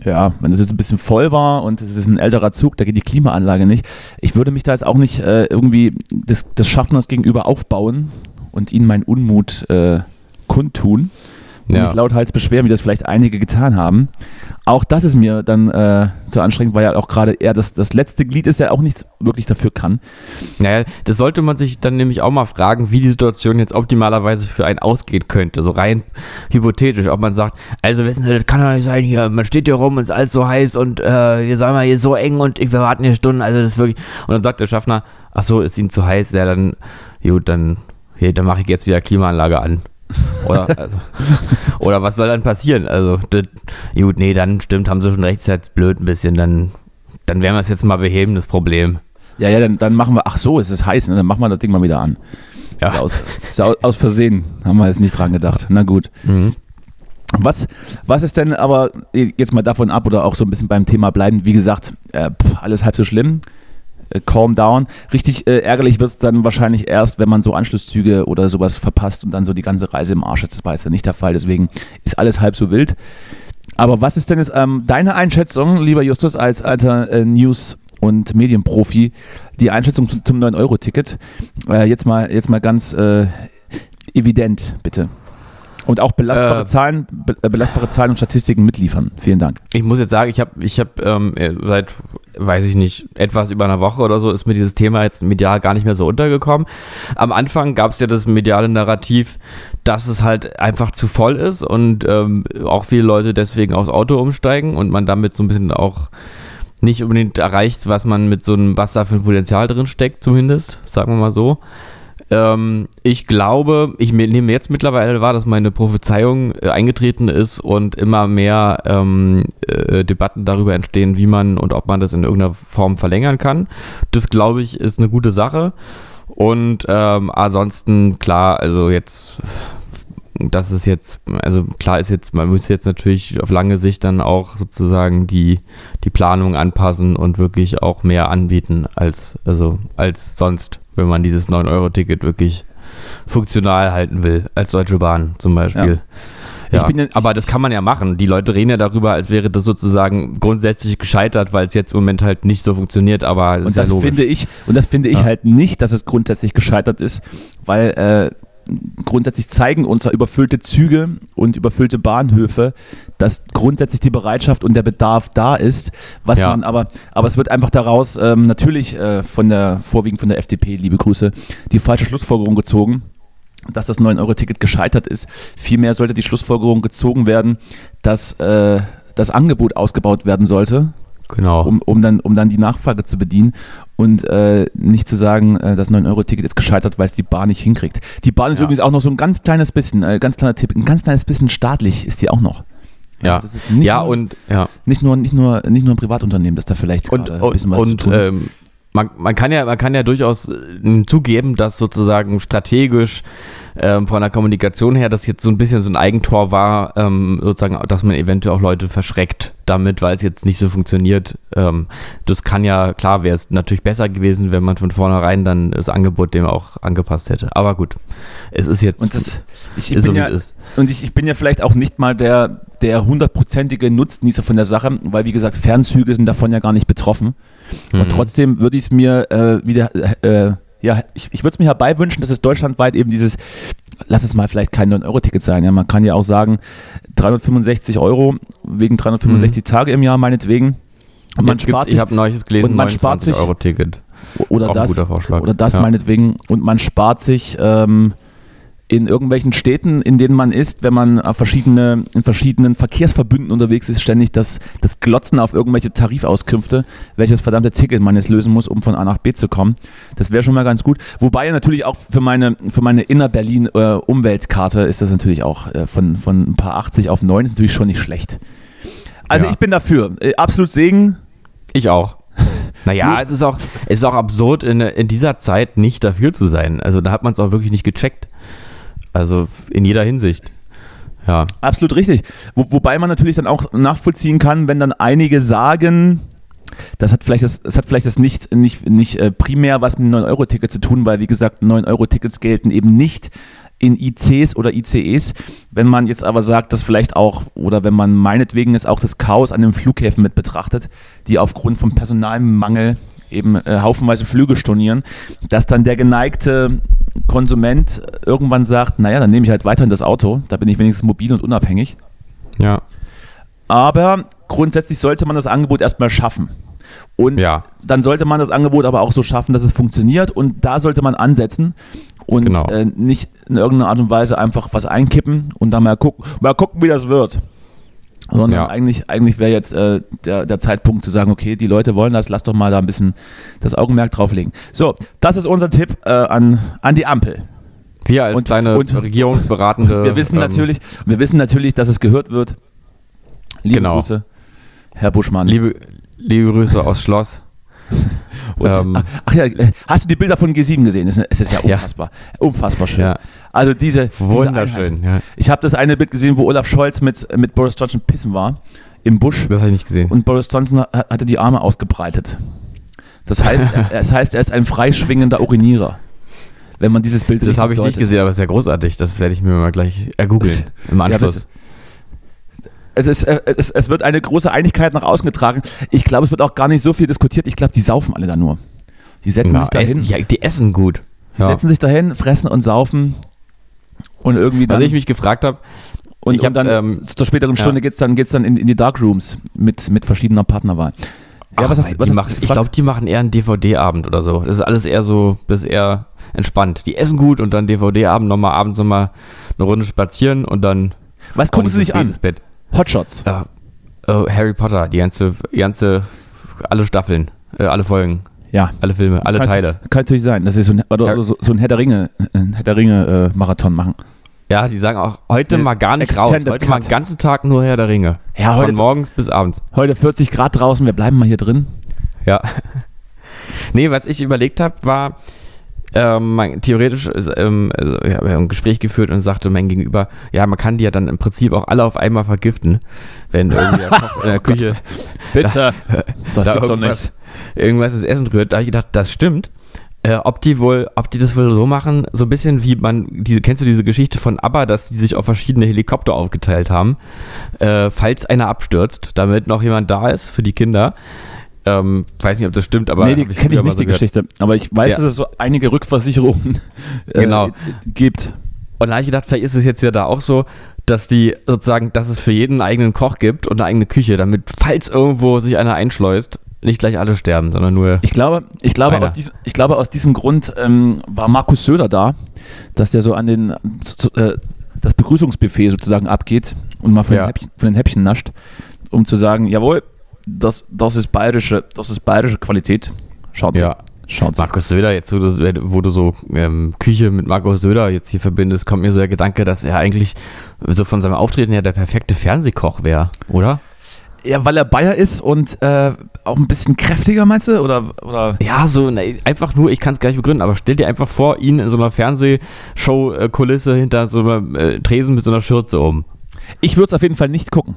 ja, wenn es jetzt ein bisschen voll war und es ist ein älterer Zug, da geht die Klimaanlage nicht, ich würde mich da jetzt auch nicht äh, irgendwie des, des Schaffners gegenüber aufbauen und ihnen meinen Unmut äh, kundtun und Ja. mich lauthals beschweren, wie das vielleicht einige getan haben. Auch das ist mir dann äh, zu anstrengend, weil ja auch gerade er das, das letzte Glied ist, der auch nichts wirklich dafür kann. naja, das sollte man sich dann nämlich auch mal fragen, wie die Situation jetzt optimalerweise für einen ausgehen könnte. So rein hypothetisch, ob man sagt, also wissen Sie, das kann doch nicht sein hier, man steht hier rum und es ist alles so heiß und äh, wir sagen mal hier so eng und ich, wir warten hier Stunden, also das ist wirklich. Und dann sagt der Schaffner, ach so, ist Ihnen zu heiß, ja dann, gut, dann, hier, dann mache ich jetzt wieder Klimaanlage an. Oder, also, oder was soll dann passieren? Also, das, gut, nee, dann stimmt, haben sie schon recht, ist jetzt blöd ein bisschen, dann, dann werden wir es jetzt mal beheben, das Problem. Ja, ja, dann, dann machen wir, ach so, es ist heiß, ne? dann machen wir das Ding mal wieder an. Ja. Ist Aus, ist aus, aus Versehen, haben wir jetzt nicht dran gedacht. Na gut. Mhm. Was, was ist denn aber, jetzt mal davon ab oder auch so ein bisschen beim Thema bleiben, wie gesagt, äh, pff, alles halb so schlimm. Äh, calm down. Richtig äh, ärgerlich wird es dann wahrscheinlich erst, wenn man so Anschlusszüge oder sowas verpasst und dann so die ganze Reise im Arsch ist. Das war jetzt nicht der Fall, deswegen ist alles halb so wild. Aber was ist denn jetzt ähm, deine Einschätzung, lieber Justus, als alter äh, News- und Medienprofi, die Einschätzung zum, zum 9-Euro-Ticket? Äh, jetzt, mal, jetzt mal ganz äh, evident, bitte. Und auch belastbare, Äh, Zahlen, be äh, belastbare Zahlen und Statistiken mitliefern. Vielen Dank. Ich muss jetzt sagen, ich habe ich hab, ähm, äh, seit, weiß ich nicht, etwas über einer Woche oder so ist mir dieses Thema jetzt medial gar nicht mehr so untergekommen. Am Anfang gab es ja das mediale Narrativ, dass es halt einfach zu voll ist und ähm, auch viele Leute deswegen aufs Auto umsteigen und man damit so ein bisschen auch nicht unbedingt erreicht, was man mit so einem, was da für ein Potenzial drin steckt, zumindest, sagen wir mal so. Ähm, ich glaube, ich me- nehme jetzt mittlerweile wahr, dass meine Prophezeiung äh, eingetreten ist und immer mehr ähm, äh, Debatten darüber entstehen, wie man und ob man das in irgendeiner Form verlängern kann. Das glaube ich ist eine gute Sache. Und ähm, ansonsten, klar, also jetzt, das ist jetzt, also klar ist jetzt, man muss jetzt natürlich auf lange Sicht dann auch sozusagen die, die Planung anpassen und wirklich auch mehr anbieten als, also als sonst, wenn man dieses 9-Euro-Ticket wirklich funktional halten will, als Deutsche Bahn zum Beispiel. Ja. Ja- aber das kann man ja machen. Die Leute reden ja darüber, als wäre das sozusagen grundsätzlich gescheitert, weil es jetzt im Moment halt nicht so funktioniert, aber das Und ist ja das logisch. finde ich, und das finde ich Ja. halt nicht, dass es grundsätzlich gescheitert ist, weil äh, grundsätzlich zeigen uns überfüllte Züge und überfüllte Bahnhöfe, dass grundsätzlich die Bereitschaft und der Bedarf da ist, was Ja. man aber, aber es wird einfach daraus ähm, natürlich äh, von der, vorwiegend von der FDP, liebe Grüße, die falsche Schlussfolgerung gezogen, dass das 9-Euro-Ticket gescheitert ist. Vielmehr sollte die Schlussfolgerung gezogen werden, dass äh, das Angebot ausgebaut werden sollte, Genau. um, um, dann, um dann die Nachfrage zu bedienen und äh, nicht zu sagen, äh, das 9-Euro-Ticket ist gescheitert, weil es die Bahn nicht hinkriegt. Die Bahn ist Ja. übrigens auch noch so ein ganz kleines bisschen, äh, ganz kleiner Tipp, ein ganz kleines bisschen staatlich ist die auch noch. ja, nicht ja nur, und ja. nicht nur nicht nur nicht nur ein Privatunternehmen, das da vielleicht Und, ein bisschen und, was und zu tun hat. ähm, man, man, kann ja, man kann ja durchaus äh, zugeben, dass sozusagen strategisch ähm, von der Kommunikation her das jetzt so ein bisschen so ein Eigentor war, ähm, sozusagen, dass man eventuell auch Leute verschreckt damit, weil es jetzt nicht so funktioniert. Ähm, das kann ja, klar, wäre es natürlich besser gewesen, wenn man von vornherein dann das Angebot dem auch angepasst hätte. Aber gut, es ist jetzt Und das, ich, ich ist so, bin wie ja, es ist. Und ich, ich bin ja vielleicht auch nicht mal der, der hundertprozentige Nutznießer von der Sache, weil wie gesagt, Fernzüge sind davon ja gar nicht betroffen. Mhm. Und trotzdem würde ich es mir äh, wieder, äh, ja, ich, ich würde es mir herbeiwünschen, dass es deutschlandweit eben dieses, lass es mal vielleicht kein 9-Euro-Ticket sein. Ja, man kann ja auch sagen, 365 Euro wegen 365 Tage im Jahr meinetwegen. Und man Jetzt spart ich sich, habe neues gelesen, und man spart sich- Euro Ticket. oder Auch das, oder das Ja. meinetwegen. Und man spart sich ähm, in irgendwelchen Städten, in denen man ist, wenn man auf verschiedene, in verschiedenen Verkehrsverbünden unterwegs ist, ständig das, das Glotzen auf irgendwelche Tarifauskünfte, welches verdammte Ticket man jetzt lösen muss, um von A nach B zu kommen. Das wäre schon mal ganz gut. Wobei natürlich auch für meine, für meine Inner-Berlin-Umweltkarte ist das natürlich auch äh, von, von ein paar 80 auf 9 ist natürlich schon nicht schlecht. Also Ja. ich bin dafür. Äh, absolut Segen. Ich auch. Naja, es ist auch, es ist auch absurd, in, in dieser Zeit nicht dafür zu sein. Also da hat man es auch wirklich nicht gecheckt. Also in jeder Hinsicht. Ja. Absolut richtig. Wo, wobei man natürlich dann auch nachvollziehen kann, wenn dann einige sagen, das hat vielleicht das, das hat vielleicht das nicht, nicht, nicht äh, primär was mit einem 9-Euro-Ticket zu tun, weil wie gesagt, 9-Euro-Tickets gelten eben nicht in ICs oder ICEs. Wenn man jetzt aber sagt, dass vielleicht auch, oder wenn man meinetwegen jetzt auch das Chaos an den Flughäfen mit betrachtet, die aufgrund von Personalmangel eben äh, haufenweise Flüge stornieren, dass dann der geneigte Konsument irgendwann sagt, naja, dann nehme ich halt weiterhin das Auto, da bin ich wenigstens mobil und unabhängig. Ja. Aber grundsätzlich sollte man das Angebot erstmal schaffen. Und Ja. dann sollte man das Angebot aber auch so schaffen, dass es funktioniert. Und da sollte man ansetzen und Genau. äh, nicht in irgendeiner Art und Weise einfach was einkippen und dann mal gucken, mal gucken wie das wird. Sondern Ja. eigentlich, eigentlich wäre jetzt äh, der, der Zeitpunkt zu sagen, okay, die Leute wollen das, lass doch mal da ein bisschen das Augenmerk drauflegen. So, das ist unser Tipp äh, an, an die Ampel. Wir als Und- kleine und- regierungsberatende. Wir wissen ähm, natürlich, wir wissen natürlich, dass es gehört wird. Liebe Genau. Grüße, Herr Buschmann. Liebe, liebe Grüße aus Schloss. Ähm, ach, ach ja, äh, hast du die Bilder von G7 gesehen? Es ist, es ist ja Ja. unfassbar. Unfassbar schön. Ja. Also diese, diese Wunderschön. Ja. Ich habe das eine Bild gesehen, wo Olaf Scholz mit, mit Boris Johnson pissen war im Busch Das habe ich nicht gesehen. und Boris Johnson ha- hatte die Arme ausgebreitet. Das heißt, er, das heißt, er ist ein freischwingender Urinierer. Wenn man dieses Bild Das habe ich nicht deutet. gesehen, aber es ist ja großartig. Das werde ich mir mal gleich ergoogeln im Anschluss. das- Es, ist, äh, es, es wird eine große Einigkeit nach außen getragen. Ich glaube, es wird auch gar nicht so viel diskutiert. Ich glaube, die saufen alle da nur. Die setzen Na, sich dahin. essen, die, die essen gut. Die Ja. setzen sich dahin, fressen und saufen und irgendwie dann, Was ich mich gefragt habe, und, ich und hab, dann ähm, zur späteren ja. Stunde geht's dann, geht's dann in, in die Darkrooms mit, mit verschiedener Partnerwahl. Ja, Ach, was hast, was hast machen, ich glaube, die machen eher einen DVD-Abend oder so. Das ist alles eher so, das ist eher entspannt. Die essen gut und dann DVD-Abend nochmal abends nochmal eine Runde spazieren und dann Was gucken sie sich an? ins Bett. Hotshots. Ja, äh, Harry Potter, die ganze, die ganze, alle Staffeln, äh, alle Folgen, Ja. alle Filme, alle kann, Teile. Kann natürlich sein, dass sie so ein, oder, so, so ein Herr der Ringe, ein Herr der Ringe äh, Marathon machen. Ja, die sagen auch, heute Ne, mal gar nicht raus. Heute mal Cut. den ganzen Tag nur Herr der Ringe. Ja, heute- Von morgens bis abends. Heute 40 Grad draußen, wir bleiben mal hier drin. Ja. nee, was ich überlegt habe, war, ähm, man, theoretisch ähm, also, ich habe ja ein Gespräch geführt und sagte mein Gegenüber, ja, man kann die ja dann im Prinzip auch alle auf einmal vergiften, wenn irgendwie der Koch in der Küche Bitte. das da doch irgendwas, irgendwas ins Essen rührt. Da habe ich gedacht, das stimmt. Äh, ob die wohl, ob die das wohl so machen, so ein bisschen wie man, diese, kennst du diese Geschichte von ABBA, dass die sich auf verschiedene Helikopter aufgeteilt haben, äh, falls einer abstürzt, damit noch jemand da ist für die Kinder. Ähm, weiß nicht, ob das stimmt, aber nee, die kenne ich nicht, so die gehört. Geschichte. Aber ich weiß, Ja. dass es so einige Rückversicherungen äh, Genau. gibt. Und da habe ich gedacht, vielleicht ist es jetzt ja da auch so, dass die sozusagen, dass es für jeden einen eigenen Koch gibt und eine eigene Küche, damit, falls irgendwo sich einer einschleust, nicht gleich alle sterben, sondern nur. Ich glaube, ich glaube, Einer. aus diesem, ich glaube, aus diesem Grund ähm, war Markus Söder da, dass der so an den zu- äh, das Begrüßungsbuffet sozusagen abgeht und mal von, Ja. den, Häppchen, von den Häppchen nascht, um zu sagen, jawohl, das, das ist bayerische, das ist bayerische Qualität. Schaut Ja. Schaut Markus Söder, jetzt wo du, wo du so ähm, Küche mit Markus Söder jetzt hier verbindest, kommt mir so der Gedanke, dass er eigentlich so von seinem Auftreten her der perfekte Fernsehkoch wäre, oder? Ja, weil er Bayer ist und äh, auch ein bisschen kräftiger, meinst du? Oder, oder? Ja, so ne, einfach nur, ich kann es gar nicht begründen, aber stell dir einfach vor, ihn in so einer Fernsehshow-Kulisse hinter so einem äh, Tresen mit so einer Schürze um. Ich würde es auf jeden Fall nicht gucken.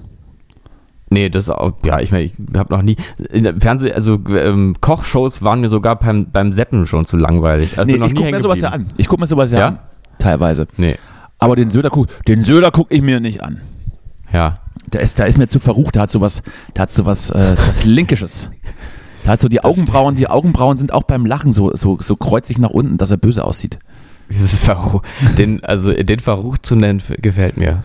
Nee, das auch, ja, ich meine, ich habe noch nie, in der Fernseh, also ähm, Kochshows waren mir sogar beim, beim Seppen schon zu langweilig. Also Nee, ich gucke mir sowas ja an. Ich gucke mir sowas ja, Ja? an. Teilweise. Nee, Aber den Söder guck, den Söder gucke ich mir nicht an. ja. Der ist, der ist mir zu verrucht, der hat sowas, der hat sowas, äh, sowas Linkisches. Der hat so die Augenbrauen, die Augenbrauen sind auch beim Lachen so, so, so kreuzig nach unten, dass er böse aussieht. Dieses Verruch, den, also den Verruch zu nennen, gefällt mir.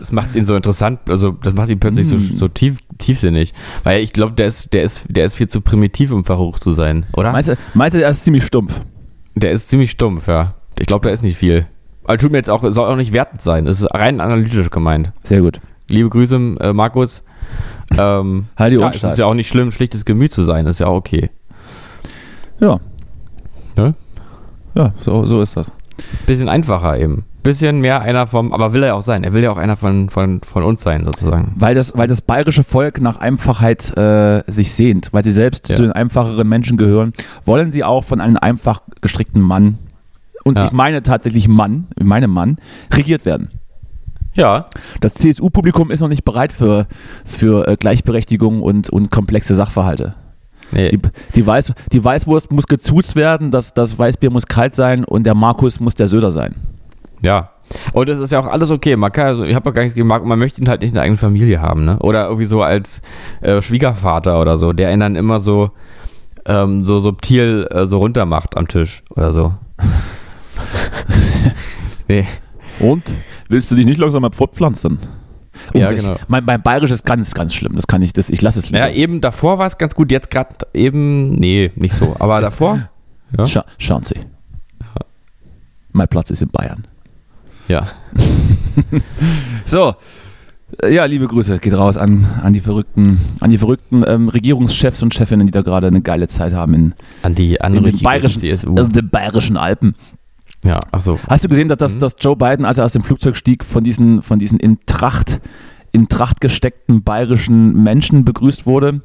Es macht ihn so interessant, also das macht ihn plötzlich so, so tief, tiefsinnig. Weil ich glaube, der ist, der, ist, der ist viel zu primitiv, um Verruch zu sein, oder? Meinst du, meinst du, er ist ziemlich stumpf? Der ist ziemlich stumpf, ja. Ich glaube, da ist nicht viel. Aber tut mir jetzt auch, soll auch nicht wertend sein. Es ist rein analytisch gemeint. Sehr gut. Liebe Grüße, äh, Markus. Ähm, Halt die ja, es ist ja auch nicht schlimm, schlichtes Gemüt zu sein. Das ist ja auch okay. Ja. Ne? Ja, so, so ist das. Bisschen einfacher eben. Bisschen mehr einer vom, aber will er ja auch sein. Er will ja auch einer von, von, von uns sein, sozusagen. Weil das, weil das bayerische Volk nach Einfachheit äh, sich sehnt, weil sie selbst Ja. zu den einfacheren Menschen gehören, wollen sie auch von einem einfach gestrickten Mann, und Ja. ich meine tatsächlich Mann, ich meine Mann, regiert werden. Ja. Das CSU-Publikum ist noch nicht bereit für, für äh, Gleichberechtigung und, und komplexe Sachverhalte. Nee. Die, die, Weiß, die Weißwurst muss gezuzt werden, das, das Weißbier muss kalt sein und der Markus muss der Söder sein. Ja. Und es ist ja auch alles okay. Man kann, also ich habe ja gar nichts Marco, man möchte ihn halt nicht in der eigenen Familie haben, ne? Oder irgendwie so als äh, Schwiegervater oder so, der ihn dann immer so, ähm, so subtil äh, so runtermacht am Tisch oder so. nee. Und? Willst du dich nicht langsam mal fortpflanzen? Oh, Ja, ich- genau. Mein, mein Bayerisch ist ganz, ganz schlimm. Das kann ich, das, ich lasse es lieber. Ja, eben davor war es ganz gut, jetzt gerade eben, nee, nicht so. Aber davor, ja. Scha schauen Sie. Mein Platz ist in Bayern. ja. So. Ja, liebe Grüße geht raus an, an die verrückten, an die verrückten ähm, Regierungschefs und Chefinnen, die da gerade eine geile Zeit haben in, An die in andere den bayerischen, äh, den bayerischen Alpen. Ja, ach so. Hast du gesehen, dass, Mhm. dass, dass Joe Biden, als er aus dem Flugzeug stieg, von diesen, von diesen in Tracht, in Tracht gesteckten bayerischen Menschen begrüßt wurde?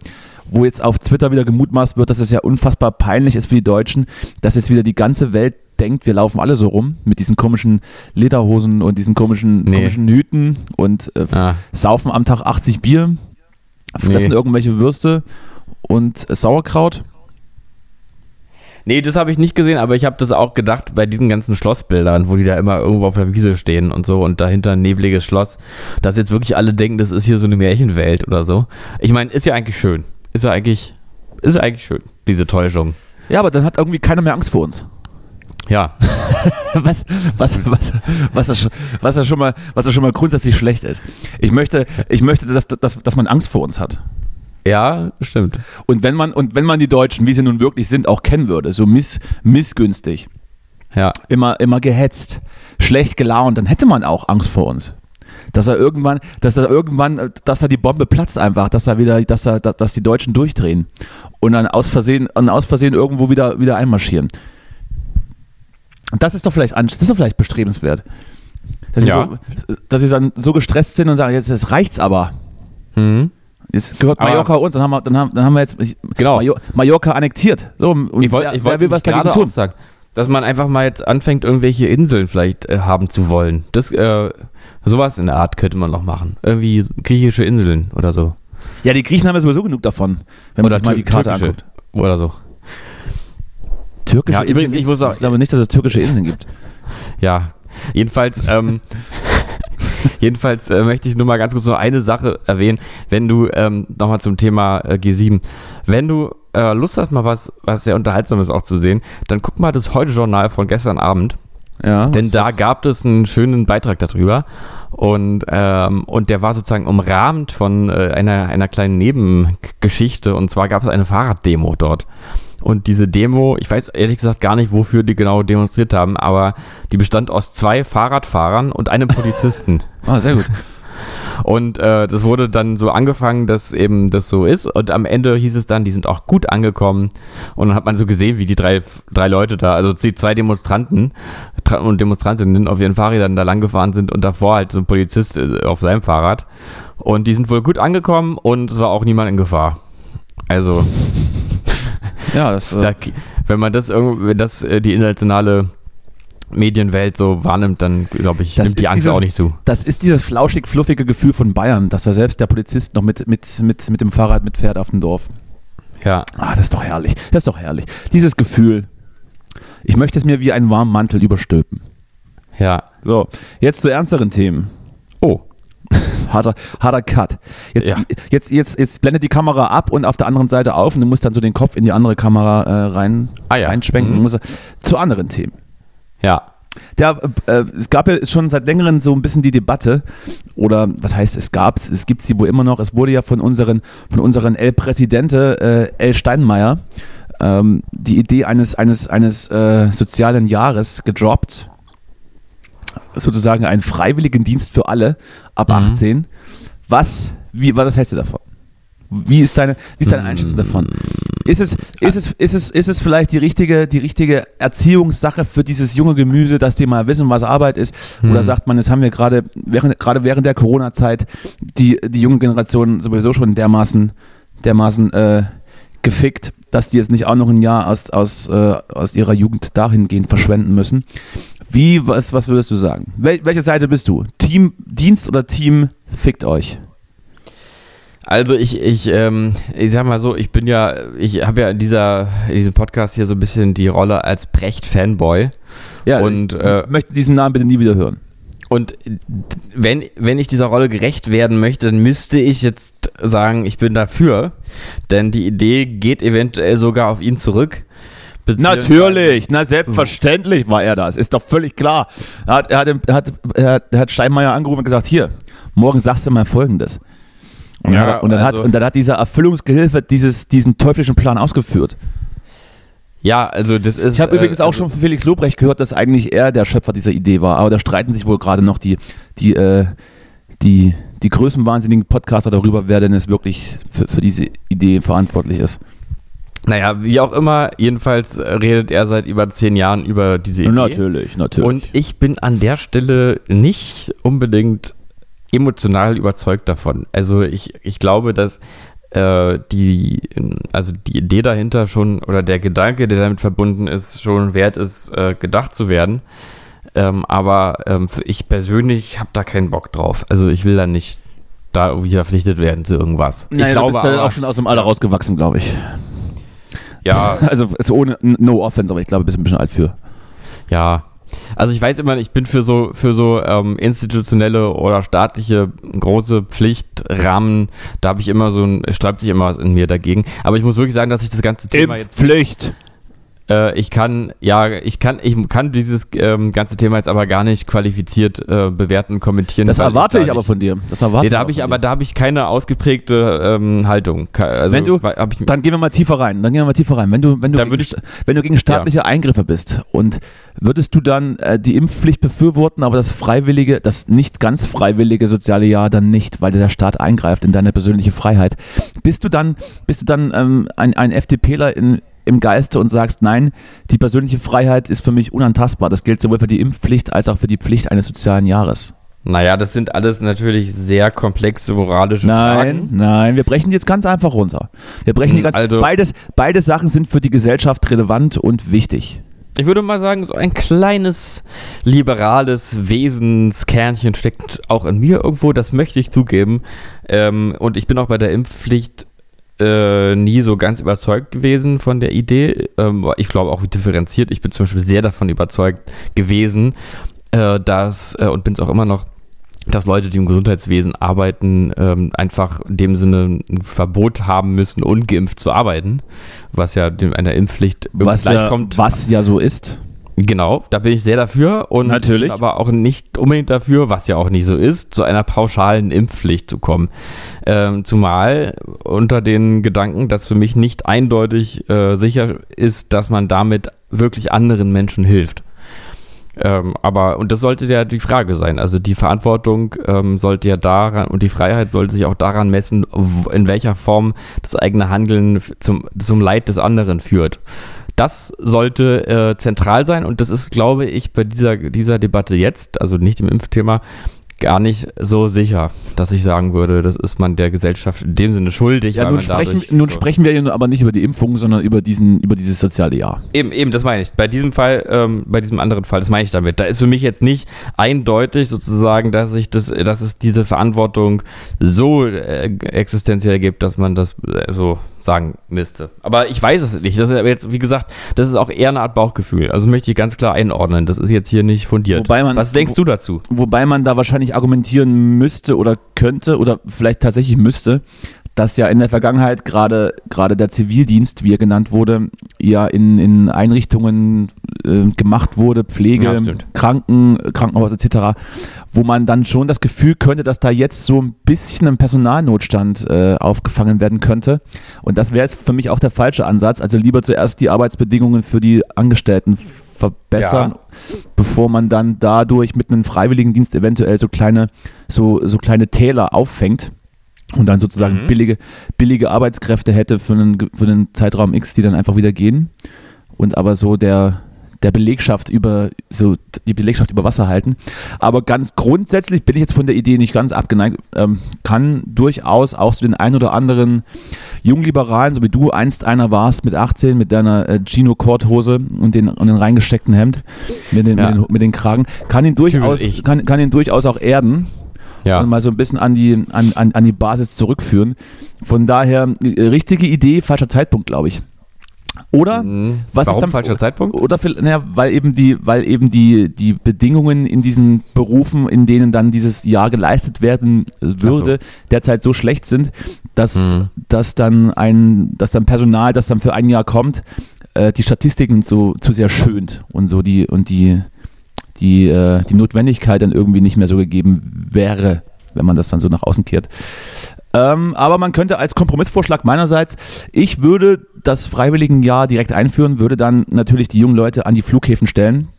Wo jetzt auf Twitter wieder gemutmaßt wird, dass es ja unfassbar peinlich ist für die Deutschen, dass jetzt wieder die ganze Welt denkt, wir laufen alle so rum mit diesen komischen Lederhosen und diesen komischen, Nee. komischen Hüten und äh, Ah. saufen am Tag 80 Bier, fressen Nee. irgendwelche Würste und äh, Sauerkraut. Nee, das habe ich nicht gesehen, aber ich habe das auch gedacht bei diesen ganzen Schlossbildern, wo die da immer irgendwo auf der Wiese stehen und so und dahinter ein nebliges Schloss, dass jetzt wirklich alle denken, das ist hier so eine Märchenwelt oder so. Ich meine, ist ja eigentlich schön. Ist ja eigentlich, ist ja eigentlich schön, diese Täuschung. Ja, aber dann hat irgendwie keiner mehr Angst vor uns. Ja, was, was, was, was, das, was, das schon mal, was das schon mal grundsätzlich schlecht ist. Ich möchte, ich möchte dass, dass, dass man Angst vor uns hat. Ja, stimmt. Und wenn man, und wenn man die Deutschen, wie sie nun wirklich sind, auch kennen würde, so miss, missgünstig, Ja, immer, immer gehetzt, schlecht gelaunt, dann hätte man auch Angst vor uns. Dass er irgendwann, dass er irgendwann, dass da die Bombe platzt einfach, dass er wieder, dass er, dass die Deutschen durchdrehen und dann aus Versehen, und aus Versehen irgendwo wieder, wieder einmarschieren. Das ist doch vielleicht, das ist doch vielleicht bestrebenswert. Dass, Ja. sie so, dass sie dann so gestresst sind und sagen, jetzt, jetzt reicht's aber. mhm. Jetzt gehört Aber- Mallorca uns, dann haben wir, dann haben, dann haben wir jetzt Genau. Major, Mallorca annektiert. So, und Ich wollte wer, ich wollt was dagegen tun? sagen, dass man einfach mal jetzt anfängt, irgendwelche Inseln vielleicht äh, haben zu wollen. Das, äh, sowas in der Art könnte man noch machen. Irgendwie griechische Inseln oder so. Ja, die Griechen haben ja sowieso genug davon, wenn man Oder sich mal die Karte türkische anguckt. Oder so. Türkische Ja, Inseln ich muss auch- ich glaube nicht, dass es türkische Inseln gibt. Ja, jedenfalls, ähm, jedenfalls äh, möchte ich nur mal ganz kurz noch eine Sache erwähnen, wenn du ähm, nochmal zum Thema äh, G7, wenn du äh, Lust hast, mal was, was sehr Unterhaltsames auch zu sehen, dann guck mal das Heute-Journal von gestern Abend. Ja, Denn da was- gab es einen schönen Beitrag darüber und, ähm, und der war sozusagen umrahmt von äh, einer, einer kleinen Nebengeschichte und zwar gab es eine Fahrraddemo dort. Und diese Demo, ich weiß ehrlich gesagt gar nicht, wofür die genau demonstriert haben, aber die bestand aus zwei Fahrradfahrern und einem Polizisten. Ah, sehr gut. Und äh, das wurde dann so angefangen, dass eben das so ist. Und am Ende hieß es dann, die sind auch gut angekommen. Und dann hat man so gesehen, wie die drei, drei Leute da, also die zwei Demonstranten, Demonstra und Demonstrantinnen auf ihren Fahrrädern da lang gefahren sind und davor halt so ein Polizist äh, auf seinem Fahrrad. Und die sind wohl gut angekommen und es war auch niemand in Gefahr. Also, Ja, das, äh, da, wenn man das irgendwie, wenn das äh, die internationale Medienwelt so wahrnimmt, dann glaube ich, Das nimmt die Angst dieses- auch nicht zu. das ist dieses flauschig-fluffige Gefühl von Bayern, dass da selbst der Polizist noch mit, mit, mit, mit dem Fahrrad mitfährt auf dem Dorf. Ja. Ah, das ist doch herrlich. Das ist doch herrlich. Dieses Gefühl. Ich möchte es mir wie einen warmen Mantel überstülpen. Ja. So, jetzt zu ernsteren Themen. Oh. Harter, harter Cut. Jetzt, Ja. jetzt, jetzt, jetzt blendet die Kamera ab und auf der anderen Seite auf und du musst dann so den Kopf in die andere Kamera äh, rein, Ah ja. reinschwenken. Mhm. Muss, zu anderen Themen. Ja. Der, äh, es gab ja schon seit längerem so ein bisschen die Debatte, oder was heißt es gab, es gibt sie wohl immer noch, es wurde ja von unseren, von unseren El Presidente, äh, El Steinmeier, ähm, die Idee eines, eines, eines äh, sozialen Jahres gedroppt. Sozusagen einen freiwilligen Dienst für alle ab Mhm. 18. Was, wie, was hältst du davon? Wie ist deine, wie ist deine Einschätzung davon? Ist es, ist, es, ist, es, ist es vielleicht die richtige, die richtige Erziehungssache für dieses junge Gemüse, dass die mal wissen, was Arbeit ist? Oder sagt man, das haben wir gerade während, gerade während der Corona-Zeit die, die junge Generation sowieso schon dermaßen, dermaßen äh, gefickt, dass die jetzt nicht auch noch ein Jahr aus, aus, äh, aus ihrer Jugend dahingehend verschwenden müssen. Wie, was, was würdest du sagen? Wel, welche Seite bist du? Team Dienst oder Team fickt euch? Also ich, ich, ähm, ich sag mal so, ich bin ja, ich habe ja in dieser, in diesem Podcast hier so ein bisschen die Rolle als Brecht-Fanboy. Ja, Und, ich äh, möchte diesen Namen bitte nie wieder hören. Und wenn, wenn ich dieser Rolle gerecht werden möchte, dann müsste ich jetzt sagen, ich bin dafür. Denn die Idee geht eventuell sogar auf ihn zurück. Natürlich, na selbstverständlich war er das, ist doch völlig klar. Er hat, er hat, er hat, er hat, er hat Steinmeier angerufen und gesagt, hier, morgen sagst du mal Folgendes. Und, Ja, und, dann, hat, also- und dann hat dieser Erfüllungsgehilfe dieses, diesen teuflischen Plan ausgeführt. Ja, also das ist. Ich habe äh, übrigens auch also- schon von Felix Lobrecht gehört, dass eigentlich er der Schöpfer dieser Idee war, aber da streiten sich wohl gerade noch die, die, äh, die, die größenwahnsinnigen Podcaster darüber, wer denn es wirklich für, für diese Idee verantwortlich ist. Naja, wie auch immer, jedenfalls redet er seit über zehn Jahren über diese Idee. Natürlich, natürlich. Und ich bin an der Stelle nicht unbedingt emotional überzeugt davon. Also ich, ich glaube, dass äh, die, also die Idee dahinter schon oder der Gedanke, der damit verbunden ist, schon wert ist, äh, gedacht zu werden. Ähm, aber ähm, ich persönlich habe da keinen Bock drauf. Also ich will da nicht da irgendwie verpflichtet werden zu irgendwas. Naja, ich du glaube bist ja aber, auch schon aus dem Alter rausgewachsen, glaube ich. Ja, Also ist ohne No Offense, aber ich glaube, du bist ein bisschen alt für. Ja, also ich weiß immer, ich bin für so für so ähm, institutionelle oder staatliche große Pflichtrahmen, da habe ich immer so ein, sträubt sich immer was in mir dagegen. Aber ich muss wirklich sagen, dass ich das ganze Thema jetzt, Pflicht. Äh, ich kann, ja, ich kann, ich kann dieses ähm, ganze Thema jetzt aber gar nicht qualifiziert äh, bewerten, kommentieren. Das erwarte da ich aber von dir. Das erwarte Nee, da ich habe ich aber dir. da habe ich keine ausgeprägte ähm, Haltung. Also, Wenn du- ich, Dann gehen wir mal tiefer rein. Dann gehen wir mal tiefer rein. Wenn du, wenn du, gegen, ich- wenn du gegen staatliche Eingriffe bist und würdest du dann äh, die Impfpflicht befürworten, aber das freiwillige, das nicht ganz freiwillige soziale Jahr dann nicht, weil der Staat eingreift in deine persönliche Freiheit, bist du dann, bist du dann ähm, ein, ein FDPler in, im Geiste und sagst, nein, die persönliche Freiheit ist für mich unantastbar. Das gilt sowohl für die Impfpflicht als auch für die Pflicht eines sozialen Jahres. naja, das sind alles natürlich sehr komplexe moralische Nein, Fragen. nein, wir brechen die jetzt ganz einfach runter. Wir brechen die Hm, ganz also- beides, beide Sachen sind für die Gesellschaft relevant und wichtig. Ich würde mal sagen, so ein kleines liberales Wesenskernchen steckt auch in mir irgendwo, das möchte ich zugeben. Ähm, und ich bin auch bei der Impfpflicht äh, nie so ganz überzeugt gewesen von der Idee. Ähm, ich glaube auch differenziert. Ich bin zum Beispiel sehr davon überzeugt gewesen, äh, dass, äh, und bin es auch immer noch, dass Leute, die im Gesundheitswesen arbeiten, ähm, einfach in dem Sinne ein Verbot haben müssen, ungeimpft zu arbeiten, was ja einer Impfpflicht Was ja, kommt. was ja so ist. Genau, da bin ich sehr dafür und Natürlich. aber auch nicht unbedingt dafür, was ja auch nicht so ist, zu einer pauschalen Impfpflicht zu kommen. Ähm, zumal unter den Gedanken, dass für mich nicht eindeutig äh, sicher ist, dass man damit wirklich anderen Menschen hilft. Ähm, aber, und das sollte ja die Frage sein. Also die Verantwortung ähm, sollte ja daran und die Freiheit sollte sich auch daran messen, in welcher Form das eigene Handeln zum, zum Leid des anderen führt. Das sollte äh, zentral sein und das ist, glaube ich, bei dieser, dieser Debatte jetzt, also nicht im Impfthema, gar nicht so sicher, dass ich sagen würde, das ist man der Gesellschaft in dem Sinne schuldig. Ja, nun, sprechen, nun so- sprechen wir ja aber nicht über die Impfung, sondern über, diesen, über dieses soziale Jahr. Eben, eben, das meine ich. Bei diesem Fall, ähm, bei diesem anderen Fall, das meine ich damit. Da ist für mich jetzt nicht eindeutig sozusagen, dass ich das, dass es diese Verantwortung so äh, existenziell gibt, dass man das äh, so sagen müsste. Aber ich weiß es nicht. Das ist jetzt, wie gesagt, das ist auch eher eine Art Bauchgefühl. Also möchte ich ganz klar einordnen. Das ist jetzt hier nicht fundiert. Man- Was denkst wo- du dazu? Wobei man da wahrscheinlich argumentieren müsste oder könnte oder vielleicht tatsächlich müsste, dass ja in der Vergangenheit gerade gerade der Zivildienst, wie er genannt wurde, ja in, in Einrichtungen äh, gemacht wurde, Pflege, Ja. Kranken, Krankenhaus etc., wo man dann schon das Gefühl könnte, dass da jetzt so ein bisschen ein Personalnotstand äh, aufgefangen werden könnte. Und das wäre jetzt für mich auch der falsche Ansatz. Also lieber zuerst die Arbeitsbedingungen für die Angestellten verbessern, bevor man dann dadurch mit einem Freiwilligendienst eventuell so kleine, so, so kleine Täler auffängt und dann sozusagen Mhm. billige, billige Arbeitskräfte hätte für einen, für einen Zeitraum X, die dann einfach wieder gehen und aber so der, der Belegschaft über, so die Belegschaft über Wasser halten. Aber ganz grundsätzlich bin ich jetzt von der Idee nicht ganz abgeneigt, ähm, kann durchaus auch so den ein oder anderen Jungliberalen, so wie du einst einer warst mit 18, mit deiner äh, Gino-Korthose und den, und den reingesteckten Hemd, mit den, Ja. mit den, mit den Kragen, kann ihn durchaus, kann, kann ihn durchaus auch erden Ja. und mal so ein bisschen an die, an, an, an die Basis zurückführen. Von daher, äh, richtige Idee, falscher Zeitpunkt, glaube ich. Oder Mhm. was Warum dann- falscher Zeitpunkt? Oder naja, weil eben die, weil eben die, die Bedingungen in diesen Berufen, in denen dann dieses Jahr geleistet werden würde, derzeit so schlecht sind, dass, Mhm. dass dann ein, dass dann Personal, das dann für ein Jahr kommt, äh, die Statistiken so zu sehr schönt und so die und die die, äh, die Notwendigkeit dann irgendwie nicht mehr so gegeben wäre, wenn man das dann so nach außen kehrt. Ähm, aber man könnte als Kompromissvorschlag meinerseits, ich würde das Freiwilligenjahr direkt einführen, würde dann natürlich die jungen Leute an die Flughäfen stellen,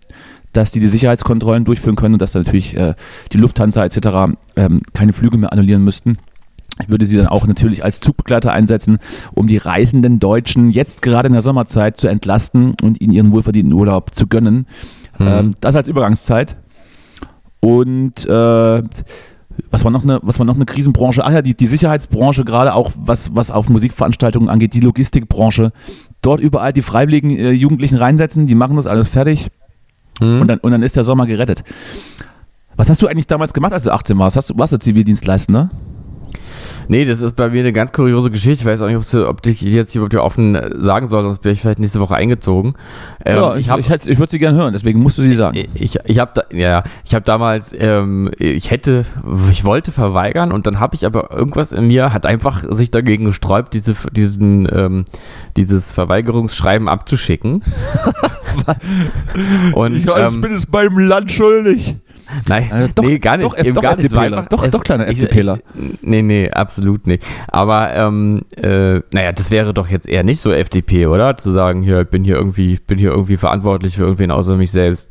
dass die die Sicherheitskontrollen durchführen können und dass dann natürlich äh, die Lufthansa etc. Ähm, keine Flüge mehr annullieren müssten. Ich würde sie dann auch natürlich als Zugbegleiter einsetzen, um die reisenden Deutschen jetzt gerade in der Sommerzeit zu entlasten und ihnen ihren wohlverdienten Urlaub zu gönnen. Ähm, das als Übergangszeit. Und äh, was war noch eine, was war noch eine Krisenbranche? Ach ja, die, die Sicherheitsbranche, gerade auch was, was auf Musikveranstaltungen angeht, die Logistikbranche. Dort überall die freiwilligen äh, Jugendlichen reinsetzen, die machen das alles fertig Mhm. und, dann, und dann ist der Sommer gerettet. Was hast du eigentlich damals gemacht, als du 18 warst? Hast du, warst du Zivildienstleistender? Nee, das ist bei mir eine ganz kuriose Geschichte. Ich weiß auch nicht, ob, ich jetzt hier überhaupt offen äh, sagen soll, sonst wäre ich vielleicht nächste Woche eingezogen. Ähm, ja, ich, hab- ich, hätt's- ich würde sie gerne hören, deswegen musst du sie sagen. Ich, ich habe da, ja, ich habe damals, ähm, ich hätte, ich wollte verweigern und dann habe ich aber irgendwas in mir hat einfach sich dagegen gesträubt, diese, diesen, ähm, dieses Verweigerungsschreiben abzuschicken. und ähm, bin es beim Land schuldig. Nein, Äh, doch, nee, gar nicht. doch, eben doch, gar nicht. Es einfach- Doch, es- doch, kleiner FDPler. ich- Nee, nee, absolut nicht. Aber, ähm, äh, naja, das wäre doch jetzt eher nicht so FDP, oder? Zu sagen, hier, ich bin hier irgendwie, ich bin hier irgendwie verantwortlich für irgendwen außer mich selbst.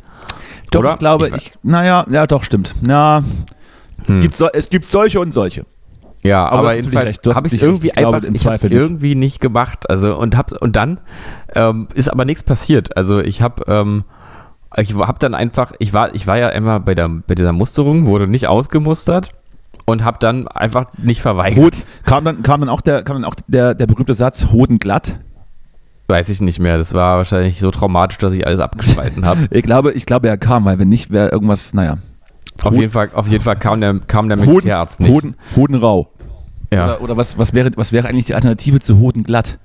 Doch, Oder? ich glaube, Ich- ich, naja, ja, doch, stimmt. Es, Hm. gibt so, es gibt solche und solche. Ja, Aber aber, jedenfalls habe ich es irgendwie einfach, im ich es nicht. irgendwie nicht gemacht. Also und hab's und dann ähm, ist aber nichts passiert. Also ich habe ähm, ich habe dann einfach, ich war, ich war ja immer bei der bei dieser Musterung, wurde nicht ausgemustert und habe dann einfach nicht verweigert. Hut, kam dann, kam dann auch, der, kam dann auch der, der berühmte Satz, Hoden glatt. Weiß ich nicht mehr. Das war wahrscheinlich so traumatisch, dass ich alles abgespalten habe. Ich glaube, ich glaube, er kam, weil wenn nicht, wäre irgendwas, naja. auf jeden Fall, auf jeden Fall kam der kam der Hoden, Militärarzt nicht. Hoden, Hodenrau. ja. Oder, oder was, was, wäre, was wäre eigentlich die Alternative zu Hoden glatt?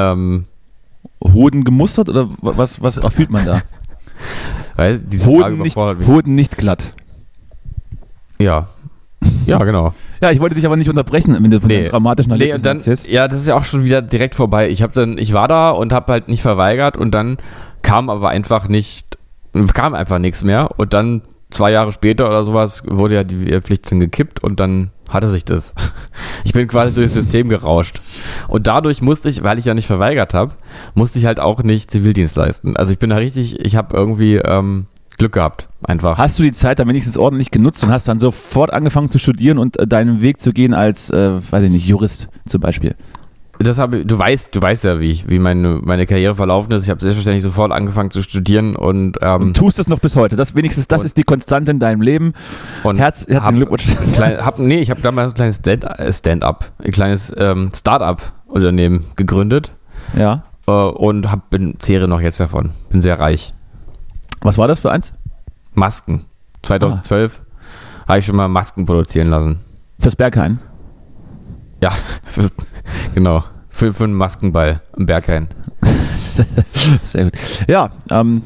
ähm, Hoden gemustert oder was, was erfüllt man da? weil diese Frage Hoden nicht. Hoden nicht glatt. Ja. Ja, genau. Ja, ich wollte dich aber nicht unterbrechen, wenn du von Nee. dramatischen Nee, und dann, erzählst. ja, das ist ja auch schon wieder direkt vorbei. Ich habe dann, ich war da und habe halt nicht verweigert und dann kam aber einfach nicht, kam einfach nichts mehr und dann zwei Jahre später oder sowas wurde ja die Pflicht dann gekippt und dann hatte sich das. Ich bin quasi durchs System gerauscht. Und dadurch musste ich, weil ich ja nicht verweigert habe, musste ich halt auch nicht Zivildienst leisten. Also ich bin da richtig, ich habe irgendwie ähm, Glück gehabt, einfach. Hast du die Zeit dann wenigstens ordentlich genutzt und hast dann sofort angefangen zu studieren und äh, deinen Weg zu gehen als, äh, weiß ich nicht, Jurist zum Beispiel? Das habe du weißt, du weißt ja, wie ich, wie meine, meine Karriere verlaufen ist. Ich habe selbstverständlich sofort angefangen zu studieren und, ähm, Und tust es noch bis heute. Das wenigstens, das ist die Konstante in deinem Leben. und Herz, herzlichen Glückwunsch. Klein, hab, nee, ich habe damals ein kleines Stand- äh, Stand-up, ein kleines ähm, Start-up-Unternehmen gegründet Ja. äh, und hab, bin, zehre noch jetzt davon. Bin sehr reich. Was war das für eins? Masken. 2012 habe ich schon mal Masken produzieren lassen. Fürs Berghain. Ja, für, genau. Für, für einen Maskenball im Berghain. Sehr gut. Ja, ähm,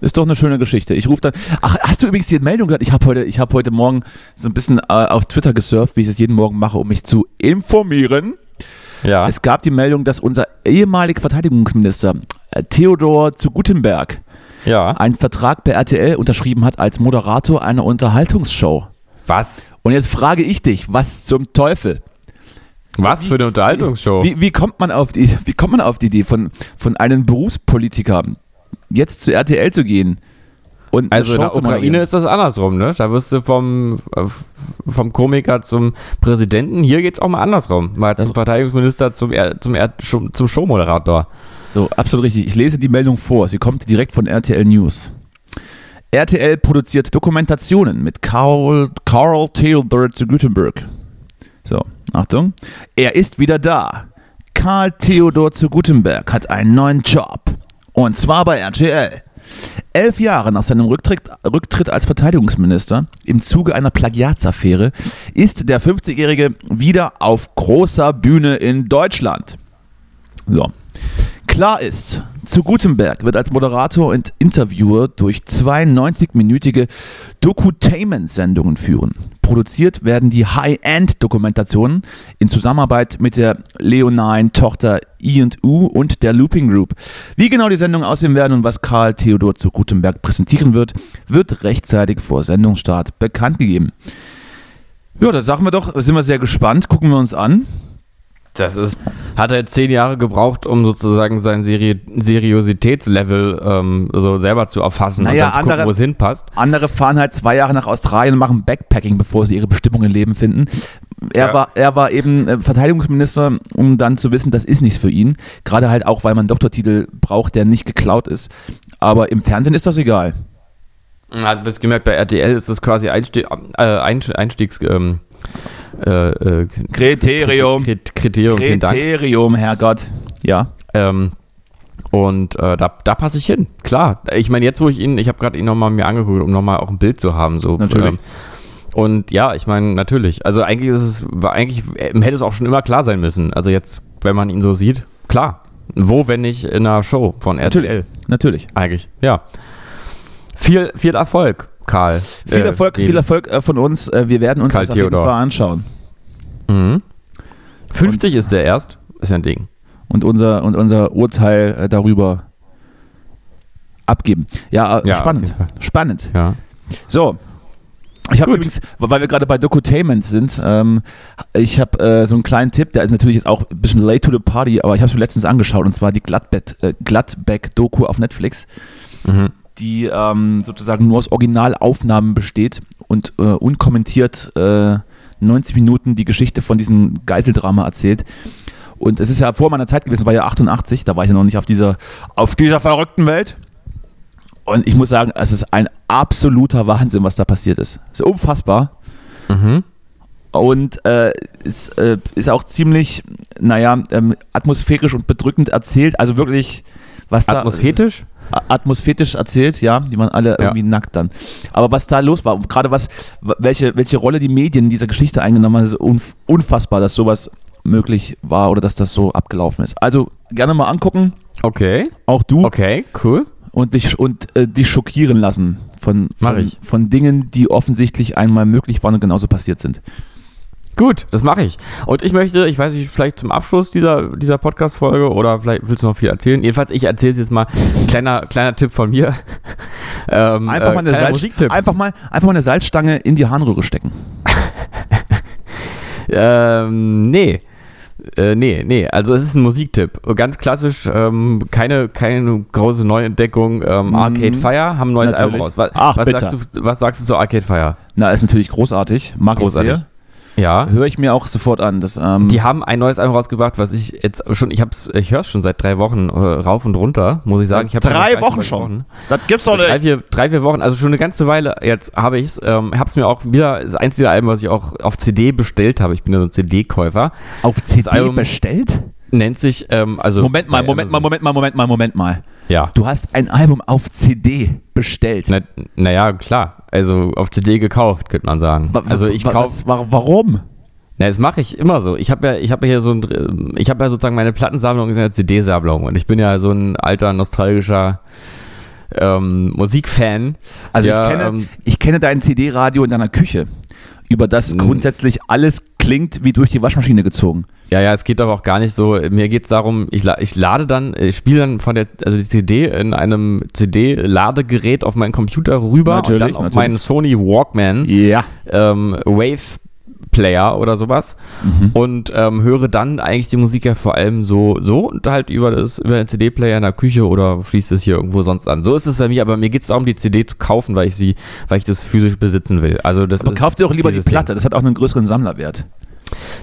ist doch eine schöne Geschichte. Ich rufe dann. Ach, hast du übrigens die Meldung gehört? Ich habe heute, ich habe heute Morgen so ein bisschen äh, auf Twitter gesurft, wie ich es jeden Morgen mache, um mich zu informieren. Ja. Es gab die Meldung, dass unser ehemaliger Verteidigungsminister äh, Theodor zu Gutenberg ja. einen Vertrag bei RTL unterschrieben hat als Moderator einer Unterhaltungsshow. Was? Und jetzt frage ich dich, was zum Teufel? Was für eine Unterhaltungsshow? Wie, wie, kommt man auf die, wie kommt man auf die Idee von, von einem Berufspolitiker jetzt zu RTL zu gehen? Und Also in der Ukraine ist das andersrum, ne? Da wirst du vom, äh, vom Komiker zum Präsidenten. Hier geht's auch mal andersrum. Mal Das- zum Verteidigungsminister zum, Er- zum, Er- zum Showmoderator. So, absolut richtig. Ich lese die Meldung vor. Sie kommt direkt von RTL News. RTL produziert Dokumentationen mit Carl, Carl Theodor zu Gutenberg. So, Achtung. Er ist wieder da. Karl Theodor zu Gutenberg hat einen neuen Job. Und zwar bei RTL. Elf Jahre nach seinem Rücktritt, Rücktritt als Verteidigungsminister im Zuge einer Plagiatsaffäre ist der 50-Jährige wieder auf großer Bühne in Deutschland. So. Klar ist, zu Gutenberg wird als Moderator und Interviewer durch zwei 90-minütige Dokutainment-Sendungen führen. Produziert werden die High-End-Dokumentationen in Zusammenarbeit mit der Leonine-Tochter E&U und der Looping Group. Wie genau die Sendungen aussehen werden und was Karl Theodor zu Gutenberg präsentieren wird, wird rechtzeitig vor Sendungsstart bekannt gegeben. Ja, da sagen wir doch, sind wir sehr gespannt, gucken wir uns an. Das ist, hat er jetzt zehn Jahre gebraucht, um sozusagen sein Seri Seriositätslevel ähm, so selber zu erfassen Naja, und dann zu gucken, andere- wo es hinpasst. Andere fahren halt zwei Jahre nach Australien und machen Backpacking, bevor sie ihre Bestimmung im Leben finden. Er, Ja. war, er war eben äh, Verteidigungsminister, um dann zu wissen, das ist nichts für ihn. Gerade halt auch, weil man einen Doktortitel braucht, der nicht geklaut ist. Aber im Fernsehen ist das egal. Hat bis gemerkt, bei RTL ist das quasi Einstieg, äh, Einst- Einstiegs ähm, äh, äh, Kriterium. Krit- Kriterium. Kriterium, Herrgott. Ja. Ähm, und äh, da, da passe ich hin, klar. Ich meine, jetzt wo ich ihn, ich habe gerade ihn nochmal mir angeguckt, um nochmal auch ein Bild zu haben. So, Natürlich. Ähm, und ja, ich meine, natürlich. Also eigentlich ist es, war eigentlich äh, hätte es auch schon immer klar sein müssen. Also jetzt, wenn man ihn so sieht, klar. Wo, wenn nicht in einer Show von RTL? Natürlich. Natürlich. Eigentlich, ja. Viel, viel Erfolg, Karl. Viel Äh, Erfolg, den- viel Erfolg äh, von uns. Äh, wir werden uns Karl das auf jeden. Fall anschauen. Mhm. 50 ist der erst, ist ja ein Ding. Und unser, und unser Urteil äh, darüber abgeben. Ja, äh, Ja, spannend. Spannend. Ja. So. Ich habe übrigens, weil wir gerade bei Dokutainment sind, ähm, ich habe äh, so einen kleinen Tipp, der ist natürlich jetzt auch ein bisschen late to the party, aber ich habe es mir letztens angeschaut und zwar die Gladbeck, äh, Gladbeck-Doku auf Netflix, Mhm. Die ähm, sozusagen nur aus Originalaufnahmen besteht und äh, unkommentiert äh, 90 Minuten die Geschichte von diesem Geiseldrama erzählt. Und es ist ja vor meiner Zeit gewesen, war ja 88, da war ich ja noch nicht auf dieser, auf dieser verrückten Welt. Und ich muss sagen, es ist ein absoluter Wahnsinn, was da passiert ist. Es ist unfassbar. Mhm. Und äh, es äh, ist auch ziemlich, naja, ähm, atmosphärisch und bedrückend erzählt. Also wirklich, was da. Atmosphätisch? A- Atmosphätisch erzählt, ja. Die waren alle irgendwie nackt dann. Aber was da los war, gerade was, welche, welche Rolle die Medien in dieser Geschichte eingenommen haben, ist unf unfassbar, dass sowas möglich war oder dass das so abgelaufen ist. Also gerne mal angucken, Okay. auch du Okay, cool. und dich und äh, dich schockieren lassen von, von, von Dingen, die offensichtlich einmal möglich waren und genauso passiert sind. Gut, das mache ich. Und ich möchte, ich weiß nicht, vielleicht zum Abschluss dieser, dieser Podcast-Folge oder vielleicht willst du noch viel erzählen. Jedenfalls, ich erzähle jetzt mal. Kleiner, kleiner Tipp von mir. ähm, Einfach, äh, mal eine Salz, einfach, mal, einfach mal eine Salzstange in die Harnröhre stecken. Ähm, nee. Äh, nee, nee, also es ist ein Musiktipp. Ganz klassisch, ähm, keine, keine große Neuentdeckung. Ähm, Arcade Fire haben ein neues Mhm. Natürlich. Album raus. Was, Ach, was, bitte. sagst du, was sagst du zu Arcade Fire? Na, ist natürlich großartig. Mag Großartig. ich sehr. Ja. Höre ich mir auch sofort an. Das, ähm, Die haben ein neues Album rausgebracht, was ich jetzt schon, ich hab's, ich höre es schon seit drei Wochen äh, rauf und runter, muss ich sagen. Ich drei Wochen drei schon. Das gibt's doch Drei nicht. vier, drei, vier Wochen, also schon eine ganze Weile jetzt habe ich's. Ähm, hab's mir auch wieder, das einzige Album, was ich auch auf CD bestellt habe, ich bin ja so ein CD-Käufer, Auf CD bestellt? Nennt sich, ähm, also. Moment mal, Moment mal. Moment mal, Moment mal, Moment mal. Ja. Du hast ein Album auf CD bestellt. Na, naja, klar. Also auf CD gekauft, könnte man sagen. Wa- Also ich kaufe. Warum? Na, das mache ich immer so. Ich habe ja, ich habe ja hier so ein, ich habe ja sozusagen meine Plattensammlung ist eine CD-Sammlung und ich bin ja so ein alter nostalgischer ähm, Musikfan. Also ja, ich, kenne, ähm, ich kenne dein CD-Radio in deiner Küche, über das grundsätzlich alles klingt wie durch die Waschmaschine gezogen. Ja, ja, es geht aber auch gar nicht so. Mir geht es darum, ich, ich lade dann, ich spiele dann von der also die CD in einem CD-Ladegerät auf meinen Computer rüber Natürlich, und dann auf natürlich. meinen Sony Walkman Ja. ähm, Wave Player oder sowas und ähm, höre dann eigentlich die Musik ja vor allem so so und halt über das über den CD-Player in der Küche oder schließe es hier irgendwo sonst an. So ist es bei mir, aber mir geht es darum, die CD zu kaufen, weil ich sie, weil ich das physisch besitzen will. Also das Aber ist kauf dir doch lieber die dieses Ding. Platte, das hat auch einen größeren Sammlerwert.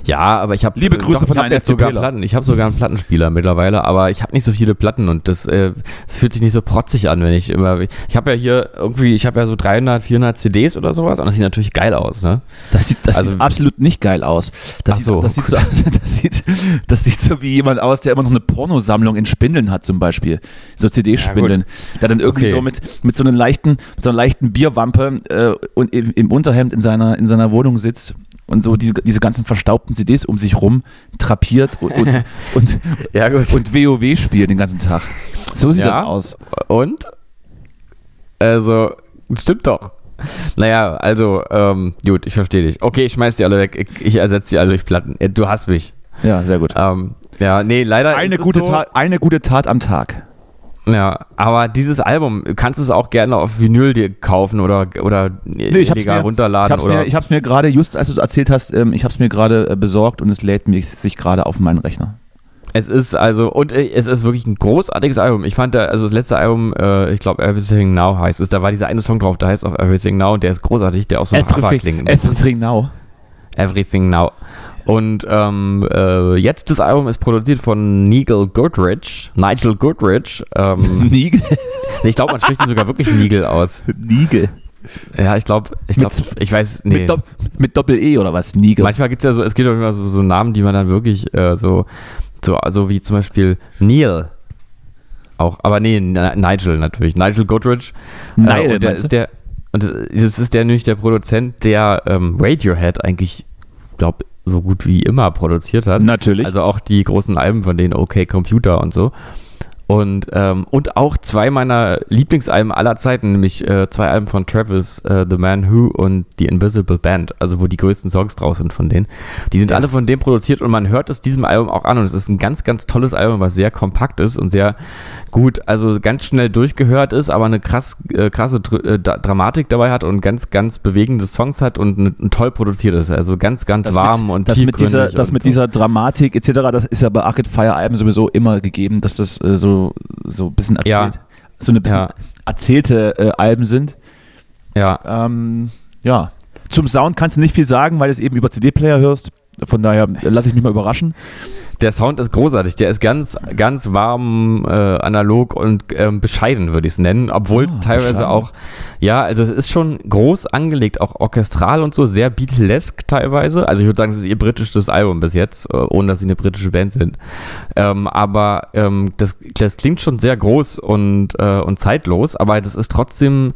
Ja, aber ich habe Liebe Grüße von ich hab einem jetzt FC sogar. Platten. Ich habe sogar einen Plattenspieler mittlerweile, aber ich habe nicht so viele Platten und das, äh, das fühlt sich nicht so protzig an, wenn ich immer. Ich habe ja hier irgendwie, ich habe ja so 300, 400 CDs oder sowas und das sieht natürlich geil aus, ne? Das sieht, das Also- sieht absolut nicht geil aus. Das, Ach sieht, so, das, sieht so aus das, sieht, das sieht so wie jemand aus, der immer noch eine Pornosammlung in Spindeln hat, zum Beispiel. So CD-Spindeln. der dann irgendwie Okay. so mit, mit so einer leichten, mit so einer leichten Bierwampe äh, und im, im Unterhemd in seiner, in seiner Wohnung sitzt und so diese, diese ganzen verstaubten CDs um sich rum trapiert und, und, und, Ja, und WoW spielt den ganzen Tag. So sieht Ja. das aus. Und? Also, stimmt doch. Naja, also, ähm, gut, ich verstehe dich. Okay, ich schmeiß die alle weg. Ich, ich ersetze die alle durch Platten. Äh, Du hast mich. Ja, sehr gut. Ähm, ja, nee, leider Eine ist es gute, so, Tat, eine gute Tat am Tag. Ja, aber dieses Album, du kannst es auch gerne auf Vinyl dir kaufen oder, oder Nee, illegal mir, runterladen ich hab's oder. Mir, ich hab's mir gerade, just als du erzählt hast, ähm, ich hab's mir gerade äh, besorgt und es lädt mich sich gerade auf meinen Rechner. Es ist also, und äh, es ist wirklich ein großartiges Album. Ich fand, da, also das letzte Album, äh, ich glaube Everything Now heißt es, da war dieser eine Song drauf, der heißt auch Everything Now und der ist großartig, der auch so nach ABBA klingt. everything now. Everything Now. Und ähm, äh, jetzt das Album ist produziert von Nigel Goodrich, Nigel Goodrich. Ähm, Nigel. ich glaube, man spricht ihn sogar wirklich Nigel aus. Nigel. Ja, ich glaube, ich glaube, ich weiß, nee. Mit, Dopp mit Doppel-E oder was? Nigel. Manchmal gibt es ja so, es gibt auch immer so, so Namen, die man dann wirklich äh, so, so, also wie zum Beispiel Neil. Auch, aber nee, Ni- Nigel natürlich. Nigel Goodrich. Nigel, äh, der ist der, und das- ist der nämlich der Produzent, der ähm, Radiohead eigentlich, glaube so gut wie immer produziert hat. Natürlich. Also auch die großen Alben von denen, OK Computer und so. Und, ähm, und auch zwei meiner Lieblingsalben aller Zeiten, nämlich äh, zwei Alben von Travis, äh, The Man Who und The Invisible Band, also wo die größten Songs draus sind von denen. Die sind alle von dem produziert und man hört es diesem Album auch an und es ist ein ganz, ganz tolles Album, was sehr kompakt ist und sehr gut, also ganz schnell durchgehört ist, aber eine krass, äh, krasse Dr äh, Dramatik dabei hat und ganz, ganz bewegende Songs hat und ein, toll produziert ist. Also ganz, ganz das warm mit, und das mit dieser, das mit so. dieser Dramatik etc., das ist ja bei Arcade Fire Alben sowieso immer gegeben, dass das äh, so, so ein bisschen Ja. erzählt, so eine bisschen Ja. erzählte äh, Alben sind. Ja, Ähm, ja. Zum Sound kannst du nicht viel sagen, weil du es eben über CD-Player hörst. Von daher äh, lasse ich mich mal überraschen. Der Sound ist großartig. Der ist ganz, ganz warm, äh, analog und ähm, bescheiden, würde ich es nennen. Obwohl es Ah, teilweise bescheiden. auch, ja, also es ist schon groß angelegt, auch orchestral und so, sehr Beatlesk teilweise. Also ich würde sagen, das ist ihr britisches Album bis jetzt, äh, ohne dass sie eine britische Band sind. Ähm, aber ähm, das, das klingt schon sehr groß und, äh, und zeitlos, aber das ist trotzdem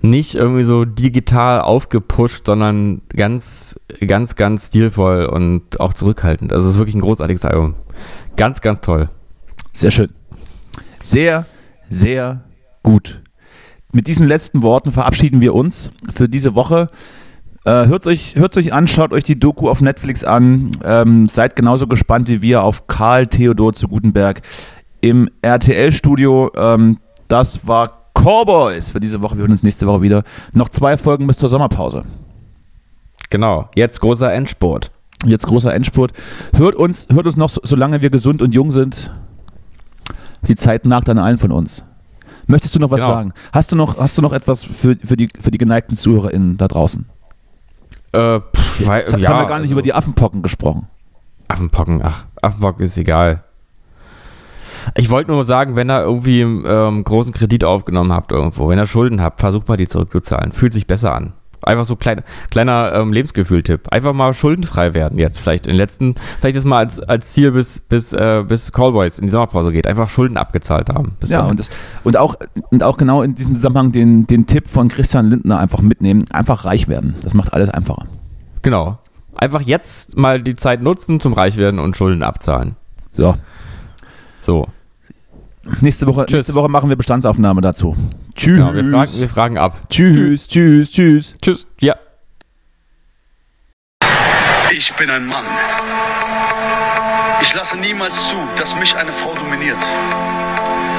nicht irgendwie so digital aufgepusht, sondern ganz, ganz, ganz stilvoll und auch zurückhaltend. Also es ist wirklich ein großartiges Album. Ganz, ganz toll. Sehr schön. Sehr, sehr gut. Mit diesen letzten Worten verabschieden wir uns für diese Woche. Äh, hört euch, hört euch an, schaut euch die Doku auf Netflix an. Ähm, seid genauso gespannt wie wir auf Karl Theodor zu Gutenberg im RTL-Studio. Ähm, das war Cowboys für diese Woche. Wir hören uns nächste Woche wieder. Noch zwei Folgen bis zur Sommerpause. Genau. Jetzt großer Endspurt. Jetzt großer Endspurt. Hört uns, hört uns noch, so- solange wir gesund und jung sind. Die Zeit nagt an allen von uns. Möchtest du noch was Genau. sagen? Hast du noch, hast du noch etwas für, für, die, für die geneigten ZuhörerInnen da draußen? Äh, pff, Weil, Jetzt, jetzt haben wir gar nicht über die Affenpocken gesprochen. Affenpocken, ach, Affenpocken ist egal. Ich wollte nur sagen, wenn ihr irgendwie ähm, großen Kredit aufgenommen habt irgendwo, wenn ihr Schulden habt, versucht mal die zurückzuzahlen. Fühlt sich besser an. Einfach so klein, kleiner ähm, Lebensgefühl-Tipp. Einfach mal schuldenfrei werden jetzt. Vielleicht in den letzten, vielleicht ist mal als, als Ziel bis, bis, äh, bis Callboys in die Sommerpause geht. Einfach Schulden abgezahlt haben. Bis Ja, dahin. und, das, und, auch, und auch genau in diesem Zusammenhang den, den Tipp von Christian Lindner einfach mitnehmen. Einfach reich werden. Das macht alles einfacher. Genau. Einfach jetzt mal die Zeit nutzen zum Reichwerden und Schulden abzahlen. So, So. Nächste Woche, nächste Woche machen wir Bestandsaufnahme dazu. Tschüss. Genau, wir, fragen, wir fragen ab. tschüss, tschüss, tschüss. Tschüss. Ja. Ich bin ein Mann. Ich lasse niemals zu, dass mich eine Frau dominiert.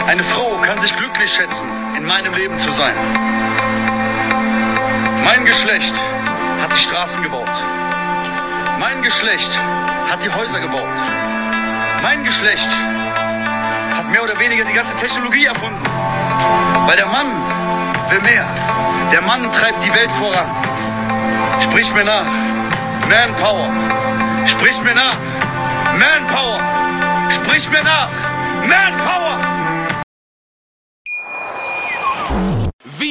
Eine Frau kann sich glücklich schätzen, in meinem Leben zu sein. Mein Geschlecht hat die Straßen gebaut. Mein Geschlecht hat die Häuser gebaut. Mein Geschlecht hat mehr oder weniger die ganze Technologie erfunden. Weil der Mann will mehr. Der Mann treibt die Welt voran. Sprich mir nach. Manpower. Sprich mir nach. Manpower. Sprich mir nach. Manpower.